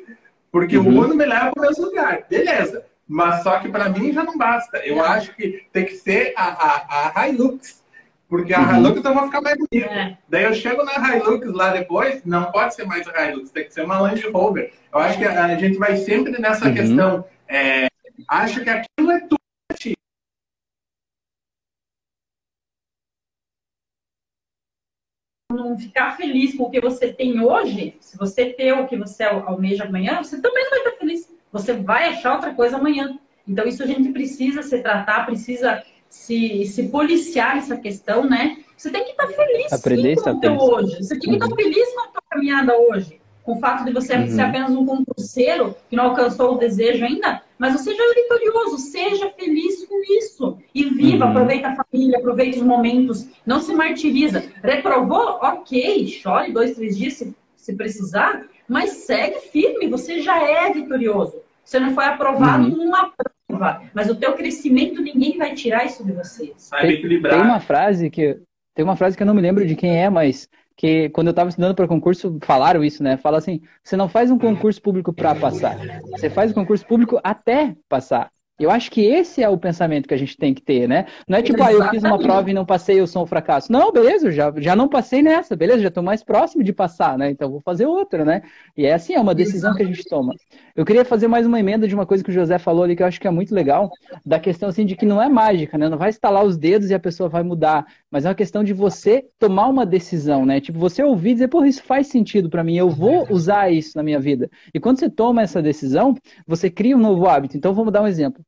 porque uhum. o Uno me leva para o mesmo lugar. Beleza. Mas só que para mim já não basta. Eu é. acho que tem que ser a, a, a Hilux. Porque a uhum. Hilux eu vou ficar mais bonito. É. Daí eu chego na Hilux lá depois, não pode ser mais a Hilux, tem que ser uma Land Rover. Eu acho que a, a gente vai sempre nessa uhum. questão. É, acho que aquilo é tudo. Não ficar feliz com o que você tem hoje, se você ter o que você almeja amanhã, você também não vai estar feliz. Você vai achar outra coisa amanhã. Então, isso a gente precisa se tratar, precisa se, se policiar essa questão, né? Você tem que estar feliz Aprender sim, com o teu hoje. Você tem que estar uhum. feliz com a tua caminhada hoje. Com o fato de você uhum. ser apenas um concurseiro que não alcançou o desejo ainda, mas você já é vitorioso. Seja feliz com isso. E viva, uhum. aproveita a família, aproveita os momentos. Não se martiriza. Reprovou? Ok, chore dois, três dias se, se precisar, mas segue firme. Você já é vitorioso. Você não foi aprovado uhum. numa prova, mas o teu crescimento ninguém vai tirar isso de você. Tem, equilibrar. Tem uma frase que tem uma frase que eu não me lembro de quem é, mas que quando eu estava estudando para concurso falaram isso, né? Fala assim: você não faz um concurso público para passar, você faz um concurso público até passar. Eu acho que esse é o pensamento que a gente tem que ter, né? Não é tipo, ah, eu fiz uma prova e não passei, eu sou um fracasso. Não, beleza, já, já não passei nessa, beleza, já estou mais próximo de passar, né? Então vou fazer outra, né? E é assim, é uma decisão que a gente toma. Eu queria fazer mais uma emenda de uma coisa que o José falou ali, que eu acho que é muito legal, da questão assim de que não é mágica, né? Não vai estalar os dedos e a pessoa vai mudar, mas é uma questão de você tomar uma decisão, né? Tipo, você ouvir e dizer, pô, isso faz sentido para mim, eu vou usar isso na minha vida. E quando você toma essa decisão, você cria um novo hábito. Então vamos dar um exemplo.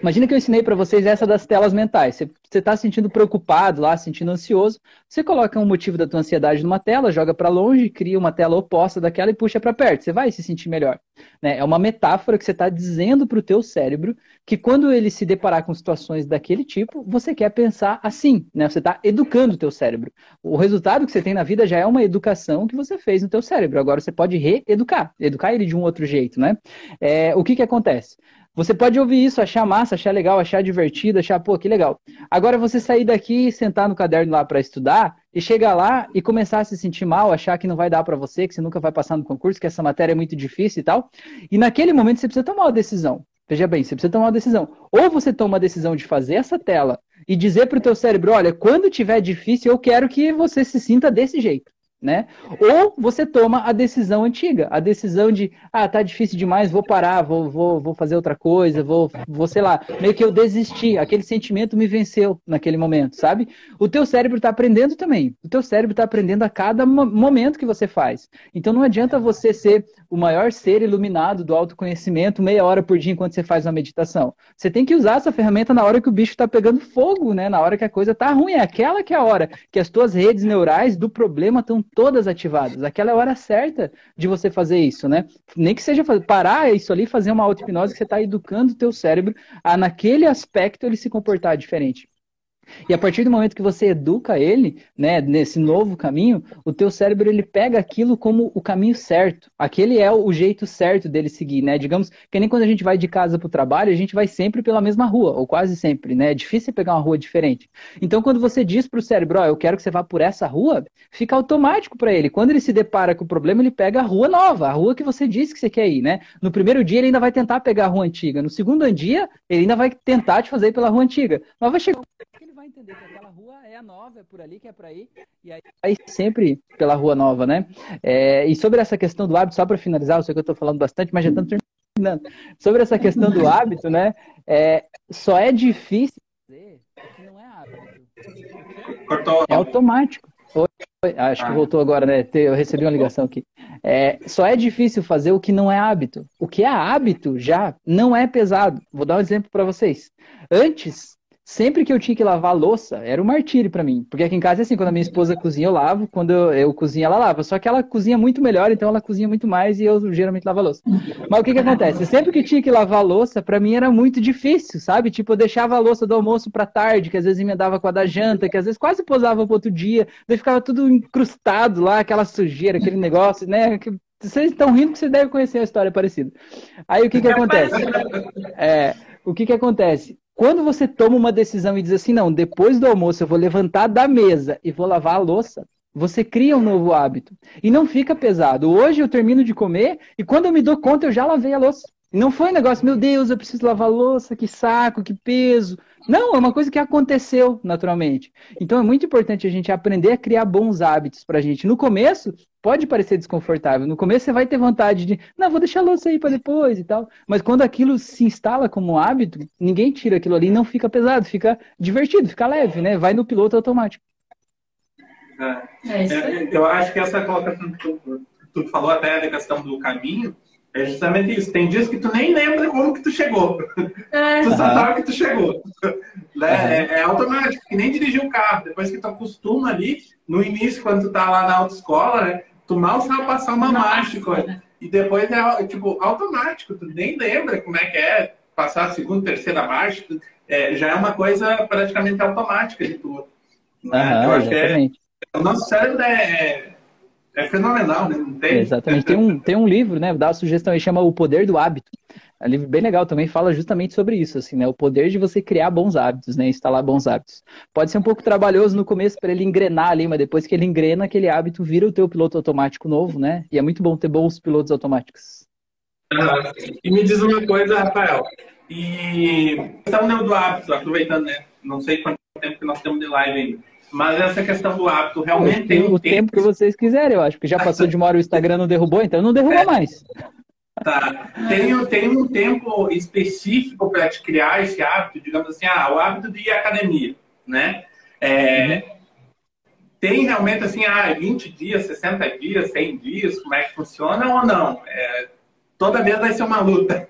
Imagina que eu ensinei para vocês essa das telas mentais. Você está se sentindo preocupado lá, se sentindo ansioso, você coloca um motivo da tua ansiedade numa tela, joga para longe, cria uma tela oposta daquela e puxa para perto. Você vai se sentir melhor. Né? É uma metáfora que você está dizendo para o teu cérebro que quando ele se deparar com situações daquele tipo, você quer pensar assim. Né? Você está educando o teu cérebro. O resultado que você tem na vida já é uma educação que você fez no teu cérebro. Agora você pode reeducar, educar ele de um outro jeito. Né? É, o que, que acontece? Você pode ouvir isso, achar massa, achar legal, achar divertido, achar, pô, que legal. Agora você sair daqui, sentar no caderno lá para estudar e chegar lá e começar a se sentir mal, achar que não vai dar para você, que você nunca vai passar no concurso, que essa matéria é muito difícil e tal. E naquele momento você precisa tomar uma decisão. Veja bem, você precisa tomar uma decisão. Ou você toma a decisão de fazer essa tela e dizer para o teu cérebro, olha, quando tiver difícil, eu quero que você se sinta desse jeito né? Ou você toma a decisão antiga, a decisão de, ah, tá difícil demais, vou parar, vou, vou, vou fazer outra coisa, vou, vou, sei lá, meio que eu desisti, aquele sentimento me venceu naquele momento, sabe? O teu cérebro está aprendendo também, o teu cérebro está aprendendo a cada momento que você faz. Então não adianta você ser o maior ser iluminado do autoconhecimento meia hora por dia enquanto você faz uma meditação. Você tem que usar essa ferramenta na hora que o bicho está pegando fogo, né? Na hora que a coisa tá ruim, é aquela que é a hora que as tuas redes neurais do problema estão todas ativadas. Aquela é a hora certa de você fazer isso, né? Nem que seja parar isso ali, fazer uma auto-hipnose que você está educando o teu cérebro a, naquele aspecto, ele se comportar diferente. E a partir do momento que você educa ele, né, nesse novo caminho, o teu cérebro ele pega aquilo como o caminho certo. Aquele é o jeito certo dele seguir, né? Digamos que nem quando a gente vai de casa para o trabalho, a gente vai sempre pela mesma rua, ou quase sempre, né? É difícil pegar uma rua diferente. Então, quando você diz para o cérebro, ó, oh, eu quero que você vá por essa rua, fica automático para ele. Quando ele se depara com o problema, ele pega a rua nova, a rua que você disse que você quer ir, né? No primeiro dia ele ainda vai tentar pegar a rua antiga, no segundo dia ele ainda vai tentar te fazer pela rua antiga. Mas vai chegar entender que aquela rua é a nova, é por ali que é para ir, e aí vai sempre pela rua nova, né? É, e sobre essa questão do hábito, só para finalizar, eu sei que eu estou falando bastante, mas já estamos terminando. Sobre essa questão do hábito, né? É, só é difícil fazer que não é hábito. Cortou. É automático. Acho que ah. voltou agora, né? Eu recebi uma ligação aqui. É, só é difícil fazer o que não é hábito. O que é hábito já não é pesado. Vou dar um exemplo para vocês. Antes, Sempre que eu tinha que lavar a louça, era um martírio para mim. Porque aqui em casa é assim, quando a minha esposa cozinha, eu lavo. Quando eu, eu, cozinho, ela lava. Só que ela cozinha muito melhor, então ela cozinha muito mais e eu geralmente lavo a louça. Mas o que que acontece? Sempre que tinha que lavar a louça, para mim era muito difícil, sabe? Tipo, eu deixava a louça do almoço para tarde, que às vezes emendava com a da janta, que às vezes quase posava pro outro dia. Daí ficava tudo incrustado lá, aquela sujeira, aquele negócio, né? Que vocês estão rindo que vocês devem conhecer uma história parecida. Aí o que que acontece? É, o que que acontece? Quando você toma uma decisão e diz assim, não, depois do almoço eu vou levantar da mesa e vou lavar a louça, você cria um novo hábito. E não fica pesado. Hoje eu termino de comer e quando eu me dou conta eu já lavei a louça. Não foi um negócio, meu Deus, eu preciso lavar a louça, que saco, que peso. Não, é uma coisa que aconteceu naturalmente. Então é muito importante a gente aprender a criar bons hábitos pra gente. No começo, pode parecer desconfortável. No começo você vai ter vontade de, não, vou deixar a louça aí para depois e tal. Mas quando aquilo se instala como hábito, ninguém tira aquilo ali, não fica pesado, fica divertido, fica leve, né? Vai no piloto automático. É, é, é eu acho que essa colocação que tu, tu falou até da questão do caminho, É justamente isso. Tem dias que tu nem lembra como que tu chegou. É. tu só sabe que tu chegou. Né? É, é, automático, que nem dirigir um carro. Depois que tu acostuma ali, no início, quando tu tá lá na autoescola, né? Tu mal sabe passar uma marcha. Coisa. E depois é, tipo, automático. Tu nem lembra como é que é passar a segunda, terceira marcha. É, já é uma coisa praticamente automática de tudo. Né? Eu acho exatamente. que é, o nosso cérebro é é fenomenal, né? Não tem... Exatamente. Tem um, tem um livro, né? Dá uma sugestão aí, chama O Poder do Hábito. É um livro bem legal também, fala justamente sobre isso, assim, né? O poder de você criar bons hábitos, né? Instalar bons hábitos. Pode ser um pouco trabalhoso no começo para ele engrenar ali, mas depois que ele engrena, aquele hábito vira o teu piloto automático novo, né? E é muito bom ter bons pilotos automáticos. Ah, e me diz uma coisa, Rafael. E questão do hábito, aproveitando, né? Não sei quanto tempo que nós temos de live ainda mas essa questão do hábito realmente tem um o tempo que vocês quiserem, eu acho, que já passou de uma hora o Instagram não derrubou, então não derruba é. mais. Tá. Tem, tem um tempo específico para te criar esse hábito, digamos assim, ah, o hábito de ir à academia, né? É, uhum. Tem realmente assim, ah, 20 dias, 60 dias, 100 dias, como é que funciona ou não? É, toda vez vai ser uma luta.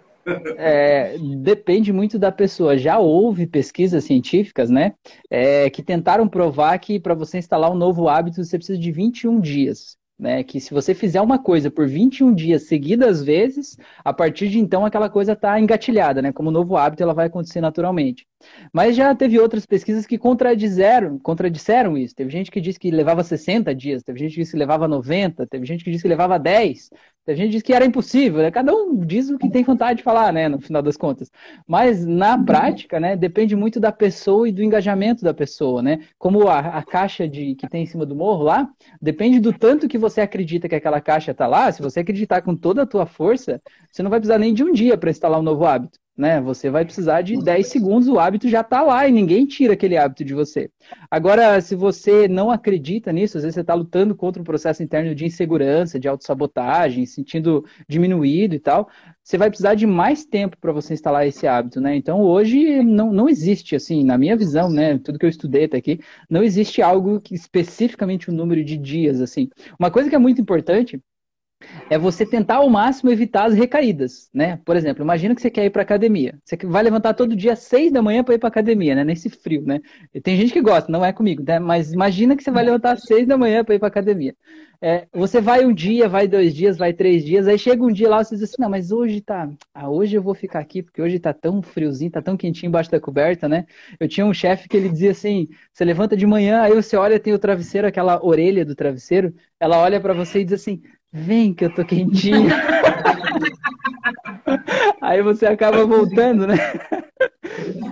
É, depende muito da pessoa. Já houve pesquisas científicas, né, é, que tentaram provar que para você instalar um novo hábito você precisa de 21 dias. Né, que se você fizer uma coisa por 21 dias seguidas vezes, a partir de então aquela coisa está engatilhada, né? Como novo hábito, ela vai acontecer naturalmente. Mas já teve outras pesquisas que contradisseram, contradisseram isso. Teve gente que disse que levava 60 dias, teve gente que disse que levava 90, teve gente que disse que levava 10. A gente diz que era impossível, né? Cada um diz o que tem vontade de falar, né? No final das contas. Mas na prática, né? Depende muito da pessoa e do engajamento da pessoa, né? Como a, a caixa de que tem em cima do morro lá, depende do tanto que você acredita que aquela caixa está lá. Se você acreditar com toda a tua força, você não vai precisar nem de um dia para instalar um novo hábito né? Você vai precisar de 10 segundos, o hábito já está lá e ninguém tira aquele hábito de você. Agora, se você não acredita nisso, às vezes você está lutando contra um processo interno de insegurança, de autossabotagem, sentindo diminuído e tal, você vai precisar de mais tempo para você instalar esse hábito, né? Então, hoje não, não existe, assim, na minha visão, né? Tudo que eu estudei até aqui, não existe algo que especificamente um número de dias, assim. Uma coisa que é muito importante é você tentar ao máximo evitar as recaídas, né? Por exemplo, imagina que você quer ir para academia. Você vai levantar todo dia às seis da manhã para ir para academia, né? Nesse frio, né? E tem gente que gosta, não é comigo, né? Mas imagina que você vai levantar às seis da manhã para ir para academia. É, você vai um dia, vai dois dias, vai três dias, aí chega um dia lá você diz assim, não, mas hoje tá, ah, hoje eu vou ficar aqui porque hoje tá tão friozinho, tá tão quentinho embaixo da coberta, né? Eu tinha um chefe que ele dizia assim, você levanta de manhã, aí você olha, tem o travesseiro, aquela orelha do travesseiro, ela olha para você e diz assim, Vem que eu tô quentinho. Aí você acaba voltando, né?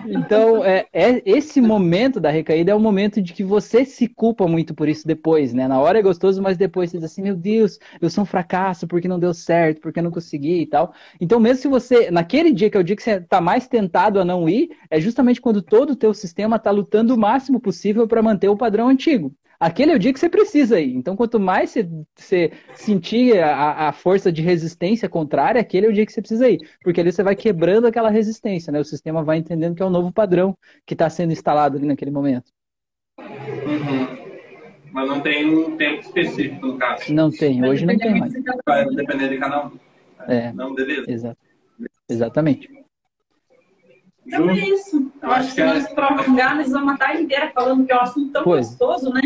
Então, é, é, esse momento da recaída é o momento de que você se culpa muito por isso depois, né? Na hora é gostoso, mas depois você diz assim, meu Deus, eu sou um fracasso porque não deu certo, porque eu não consegui e tal. Então, mesmo se você, naquele dia que é o dia que você tá mais tentado a não ir, é justamente quando todo o teu sistema tá lutando o máximo possível para manter o padrão antigo aquele é o dia que você precisa ir. Então, quanto mais você, você sentir a, a, força de resistência contrária, aquele é o dia que você precisa ir. Porque ali você vai quebrando aquela resistência, né? O sistema vai entendendo que é um novo padrão que está sendo instalado ali naquele momento. Uhum. Mas não tem um tempo específico, no caso. Não tem, hoje não tem mais. Vai depender de cada um. É. Não, beleza. Exato. Exatamente. Então é isso. Eu acho que se nós prolongarmos uma tarde inteira falando que é um assunto tão pois. gostoso, né?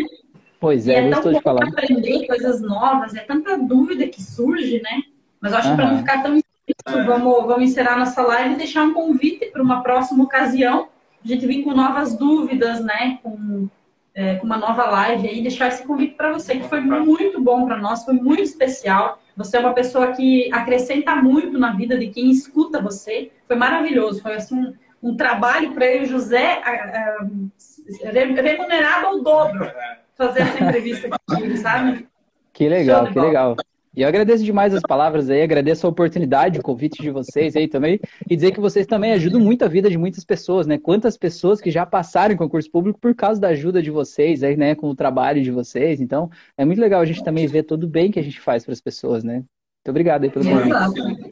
Pois é, é gostou de falar. aprender coisas novas, é tanta dúvida que surge, né? Mas eu acho que para não ficar tão extenso, vamos, vamos encerrar nossa live e deixar um convite para uma próxima ocasião. A gente vir com novas dúvidas, né? Com, é, com uma nova live aí, deixar esse convite para você, que foi muito bom para nós, foi muito especial. Você é uma pessoa que acrescenta muito na vida de quem escuta você. Foi maravilhoso, foi assim um, um trabalho para eu e José remunerado ao dobro fazer essa entrevista contigo, sabe? Que legal, que legal. E eu agradeço demais as palavras aí, agradeço a oportunidade, o convite de vocês aí também, e dizer que vocês também ajudam muito a vida de muitas pessoas, né? Quantas pessoas que já passaram em concurso público por causa da ajuda de vocês aí, né? Com o trabalho de vocês. Então, é muito legal a gente também ver todo o bem que a gente faz para as pessoas, né? Muito obrigado aí pelo convite.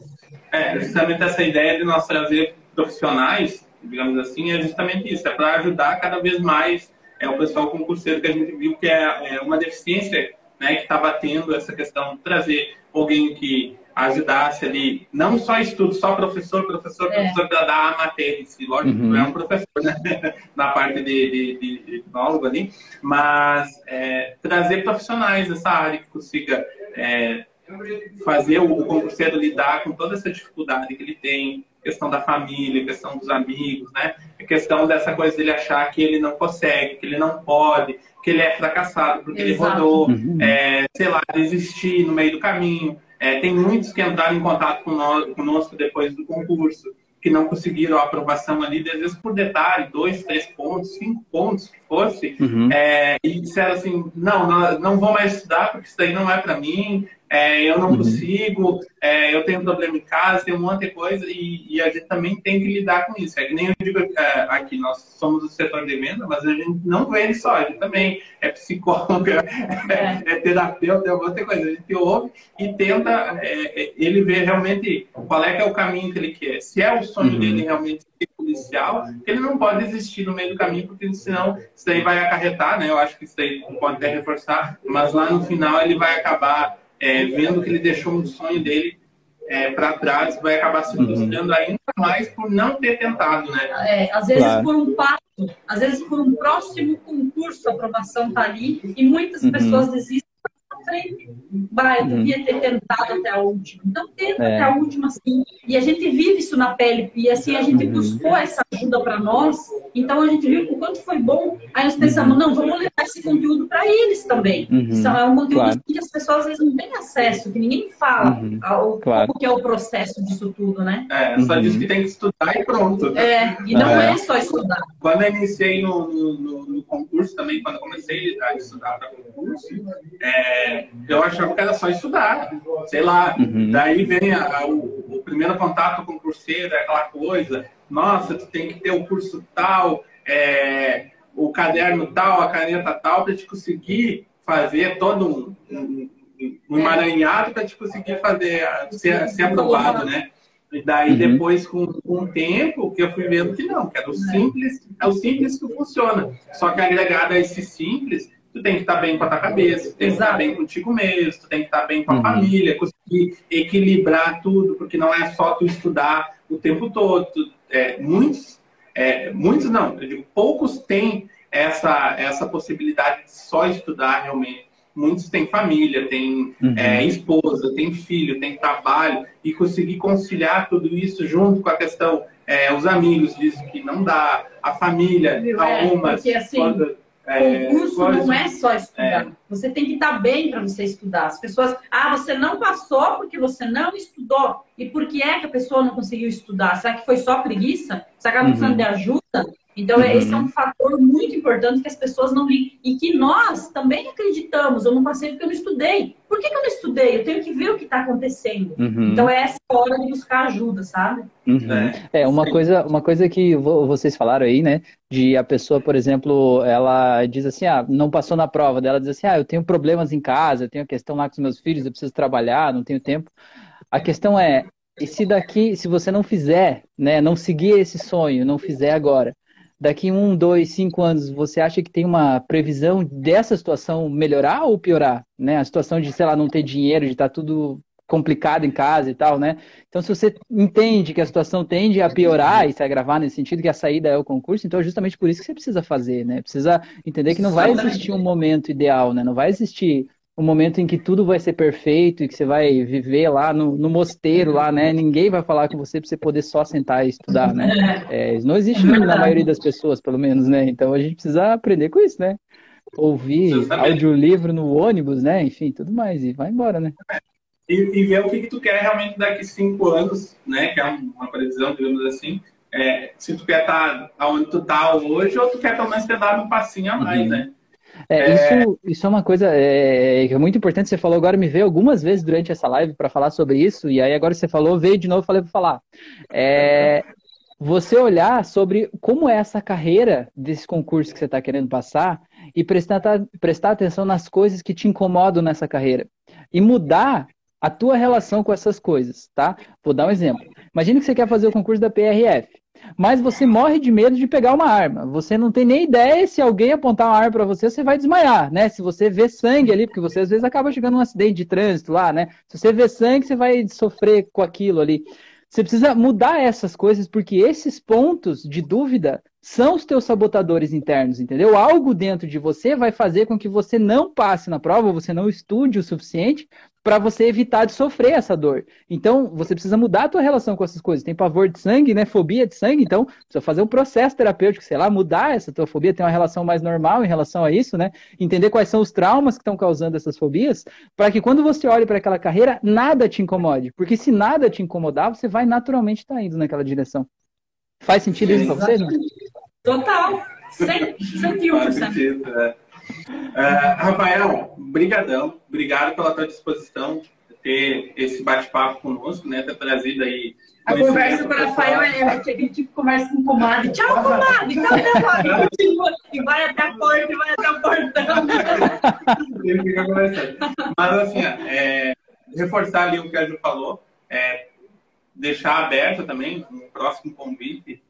É, justamente essa ideia de nós trazer profissionais, digamos assim, é justamente isso, é para ajudar cada vez mais é o pessoal concurseiro que a gente viu que é, é uma deficiência né, que estava tendo essa questão de trazer alguém que ajudasse ali, não só estudo, só professor, professor, é. professor, para dar a matéria em si. Lógico, uhum. não é um professor né? na parte de, de, de, de ali, mas é, trazer profissionais dessa área que consiga é, fazer o, o concurseiro lidar com toda essa dificuldade que ele tem, questão da família, questão dos amigos, né? A questão dessa coisa dele achar que ele não consegue, que ele não pode, que ele é fracassado porque Exato. ele rodou, uhum. é, sei lá, desistir no meio do caminho. É, tem muitos que entraram em contato conosco depois do concurso, que não conseguiram a aprovação ali, às vezes por detalhe, dois, três pontos, cinco pontos que fosse, uhum. é, e disseram assim, não, não, não vou mais estudar porque isso daí não é para mim, é, eu não uhum. consigo, é, eu tenho problema em casa, tem um monte de coisa, e, e, a gente também tem que lidar com isso. É que nem eu digo é, aqui, nós somos o setor de venda, mas a gente não vende só, a gente também é psicóloga, é, é terapeuta, é um monte de coisa. A gente ouve e tenta é, é, ele ver realmente qual é que é o caminho que ele quer. Se é o sonho uhum. dele realmente ser policial, ele não pode desistir no meio do caminho, porque senão isso daí vai acarretar, né? Eu acho que isso daí pode até reforçar, mas lá no final ele vai acabar é, vendo que ele deixou um sonho dele é, para trás, vai acabar se uhum. frustrando uhum. ainda mais por não ter tentado, né? É, às vezes claro. por um passo, às vezes por um próximo concurso a aprovação está ali e muitas uhum. pessoas desistem frente. Bah, eu devia ter tentado até a última. Então, tenta é. até a última, sim. E a gente vive isso na pele. E assim, a gente uhum. buscou essa ajuda para nós. Então, a gente viu o quanto foi bom. Aí nós pensamos, uhum. não, vamos levar esse conteúdo para eles também. Uhum. Isso é um conteúdo claro. que as pessoas às vezes não têm acesso, que ninguém fala uhum. ao, claro. como que é o processo disso tudo, né? É, só diz que tem que estudar e pronto. É, e não é, é só estudar. Quando eu iniciei no, no, no, concurso também, quando eu comecei a estudar para concurso, é, eu achava que era só estudar, sei lá. Uhum. Daí vem a, a, o, o, primeiro contato com o curseiro, é aquela coisa, nossa, tu tem que ter o curso tal, é, o caderno tal, a caneta tal, para te conseguir fazer todo um, um, um emaranhado para te conseguir fazer, ser, ser aprovado, né? E daí, uhum. depois, com, com o tempo, que eu fui vendo que não, que era o simples, é o simples que funciona. Só que agregado a esse simples, tu tem que estar bem com a tua cabeça, tu tem que estar bem contigo mesmo, tu tem que estar bem com a uhum. família, conseguir equilibrar tudo, porque não é só tu estudar o tempo todo. Tu, é, muitos, é, muitos não, eu digo, poucos têm essa, essa possibilidade de só estudar realmente. Muitos têm família, têm uhum. é, esposa, têm filho, têm trabalho, e conseguir conciliar tudo isso junto com a questão, é, os amigos dizem que não dá, a família, é, algumas. Porque, assim, quando, é, concurso não é só estudar. É. Você tem que estar bem para você estudar. As pessoas, ah, você não passou porque você não estudou. E por que é que a pessoa não conseguiu estudar? Será que foi só preguiça? Será que ela precisando uhum. de ajuda? Então, uhum. esse é um fator muito importante que as pessoas não ligam. E que nós também acreditamos. Eu não passei porque eu não estudei. Por que, que eu não estudei? Eu tenho que ver o que está acontecendo. Uhum. Então, é essa hora de buscar ajuda, sabe? Uhum. É, uma coisa, uma coisa que vocês falaram aí, né? De a pessoa, por exemplo, ela diz assim, ah, não passou na prova. Dela diz assim, ah, eu tenho problemas em casa, eu tenho questão lá com os meus filhos, eu preciso trabalhar, não tenho tempo. A questão é, e se daqui, se você não fizer, né, não seguir esse sonho, não fizer agora, daqui um, dois, cinco anos, você acha que tem uma previsão dessa situação melhorar ou piorar? Né? A situação de, sei lá, não ter dinheiro, de estar tá tudo complicado em casa e tal, né? Então, se você entende que a situação tende a piorar e se agravar nesse sentido, que a saída é o concurso, então é justamente por isso que você precisa fazer, né? Precisa entender que não vai existir um momento ideal, né? Não vai existir um momento em que tudo vai ser perfeito e que você vai viver lá no, no mosteiro, lá, né? Ninguém vai falar com você para você poder só sentar e estudar, né? É, não existe na maioria das pessoas, pelo menos, né? Então a gente precisa aprender com isso, né? Ouvir audiolivro no ônibus, né? Enfim, tudo mais. E vai embora, né? E, e ver o que, que tu quer realmente daqui cinco anos, né? Que é uma previsão, digamos assim. É, se tu quer estar tá onde tu tá hoje ou tu quer pelo menos ter dado um passinho a mais, uhum. né? É, é... Isso, isso é uma coisa é, é, muito importante. Você falou agora, me veio algumas vezes durante essa live para falar sobre isso, e aí agora você falou, veio de novo, falei para falar. É, você olhar sobre como é essa carreira desse concurso que você está querendo passar e prestar, prestar atenção nas coisas que te incomodam nessa carreira e mudar a tua relação com essas coisas, tá? Vou dar um exemplo. Imagina que você quer fazer o concurso da PRF. Mas você morre de medo de pegar uma arma. Você não tem nem ideia se alguém apontar uma arma para você, você vai desmaiar, né? Se você vê sangue ali, porque você às vezes acaba chegando num acidente de trânsito lá, né? Se você vê sangue, você vai sofrer com aquilo ali. Você precisa mudar essas coisas, porque esses pontos de dúvida são os teus sabotadores internos, entendeu? Algo dentro de você vai fazer com que você não passe na prova, você não estude o suficiente para você evitar de sofrer essa dor. Então, você precisa mudar a tua relação com essas coisas. Tem pavor de sangue, né? Fobia de sangue, então precisa fazer um processo terapêutico, sei lá, mudar essa tua fobia, ter uma relação mais normal em relação a isso, né? Entender quais são os traumas que estão causando essas fobias, para que quando você olhe para aquela carreira, nada te incomode. Porque se nada te incomodar, você vai naturalmente estar tá indo naquela direção. Faz sentido isso para você, não? Total. 101%. Faz sentido, é. Uh, Rafael, brigadão, obrigado pela tua disposição ter esse bate-papo conosco, né, ter trazido aí a conversa com o Rafael é, é aquele tipo de conversa com comadre. Tchau, comadre! Tchau, comadre! E vai até a porta e vai até o portão. Mas assim, é, reforçar ali o que a Ju falou, é, deixar aberto também um próximo convite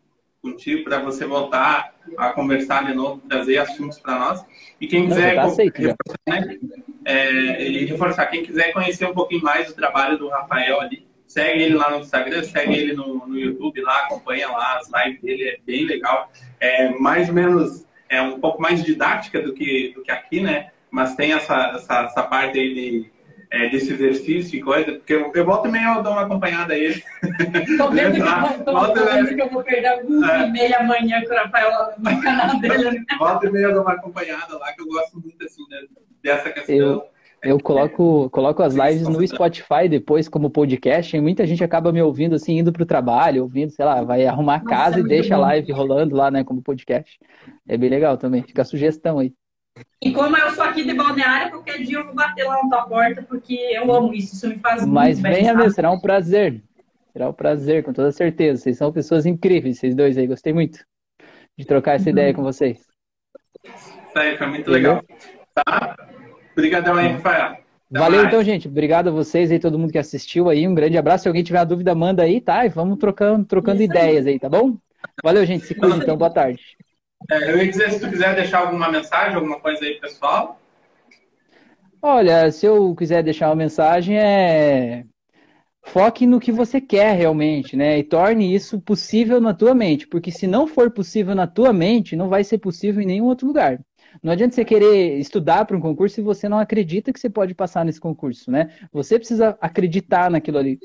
contigo para você voltar a conversar de novo, trazer assuntos para nós. E quem quiser Não, aceito, reforçar, né, é, e reforçar, quem quiser conhecer um pouquinho mais do trabalho do Rafael ali, segue ele lá no Instagram, segue ele no, no YouTube lá, acompanha lá as lives dele, é bem legal. É mais ou menos, é um pouco mais didática do que, do que aqui, né? Mas tem essa, essa, essa parte aí de é, desse exercício e coisa, porque eu, eu volto e meia eu dou uma acompanhada a ele. Tô vendo, que, eu, tô, tô vendo que eu vou perder alguns é. e meia amanhã com o Rafael no canal dele. Né? Volta e meia eu dou uma acompanhada lá, que eu gosto muito assim, né, dessa questão. Eu... Eu coloco, coloco as lives no Spotify depois como podcast, e muita gente acaba me ouvindo assim, indo para o trabalho, ouvindo, sei lá, vai arrumar a casa Nossa, e deixa a live rolando lá, né, como podcast. É bem legal também, fica a sugestão aí. E como eu sou aqui de Balneário, qualquer dia eu vou bater lá na tua porta, porque eu amo isso, isso me faz Mas muito venha mesmo, será um prazer. Será um prazer, com toda certeza. Vocês são pessoas incríveis, vocês dois aí. Gostei muito de trocar essa uhum. ideia com vocês. Isso aí, foi muito legal. Tá? Obrigadão aí, Rafael. Até Valeu mais. então, gente. Obrigado a vocês e todo mundo que assistiu aí. Um grande abraço. Se alguém tiver dúvida, manda aí, tá? E vamos trocando, trocando ideias aí, tá bom? Valeu, gente. Se cuida então. Boa tarde. É, eu ia dizer, se tu quiser deixar alguma mensagem, alguma coisa aí, pessoal. Olha, se eu quiser deixar uma mensagem, é foque no que você quer realmente, né? E torne isso possível na tua mente, porque se não for possível na tua mente, não vai ser possível em nenhum outro lugar. Não adianta você querer estudar para um concurso se você não acredita que você pode passar nesse concurso, né? Você precisa acreditar naquilo ali.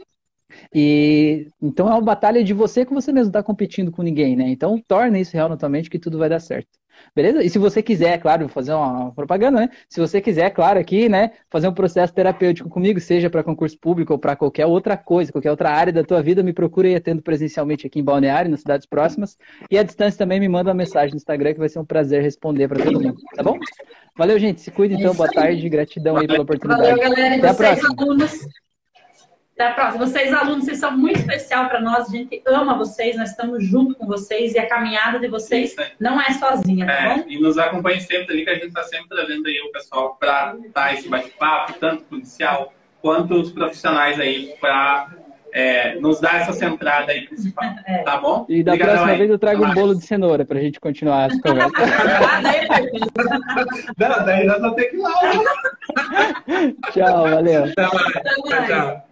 E então é uma batalha de você com você mesmo, tá competindo com ninguém, né? Então torna isso real na tua mente que tudo vai dar certo. Beleza? E se você quiser, claro, fazer uma propaganda, né? Se você quiser, claro, aqui, né, fazer um processo terapêutico comigo, seja para concurso público ou para qualquer outra coisa, qualquer outra área da tua vida, me procure atendo presencialmente aqui em Balneário, nas cidades próximas. E à distância também me manda uma mensagem no Instagram que vai ser um prazer responder para todo mundo, tá bom? Valeu, gente. Se cuida então. Boa tarde. Gratidão aí pela oportunidade. Valeu, galera. Até a próxima. Alunos. Até a próxima. Vocês, alunos, vocês são muito especial para nós. A gente ama vocês, nós estamos junto com vocês e a caminhada de vocês não é sozinha, tá é, bom? E nos acompanhe sempre ali, que a gente está sempre trazendo aí o pessoal para dar esse bate-papo, tanto policial quanto os profissionais aí para é, nos dar essa centrada aí principal. É. Tá bom? E da Obrigado próxima aí. vez eu trago um bolo de cenoura para a gente continuar essa conversa. não, daí nós vamos ter que ir lá. tchau, valeu. Tchau, tchau.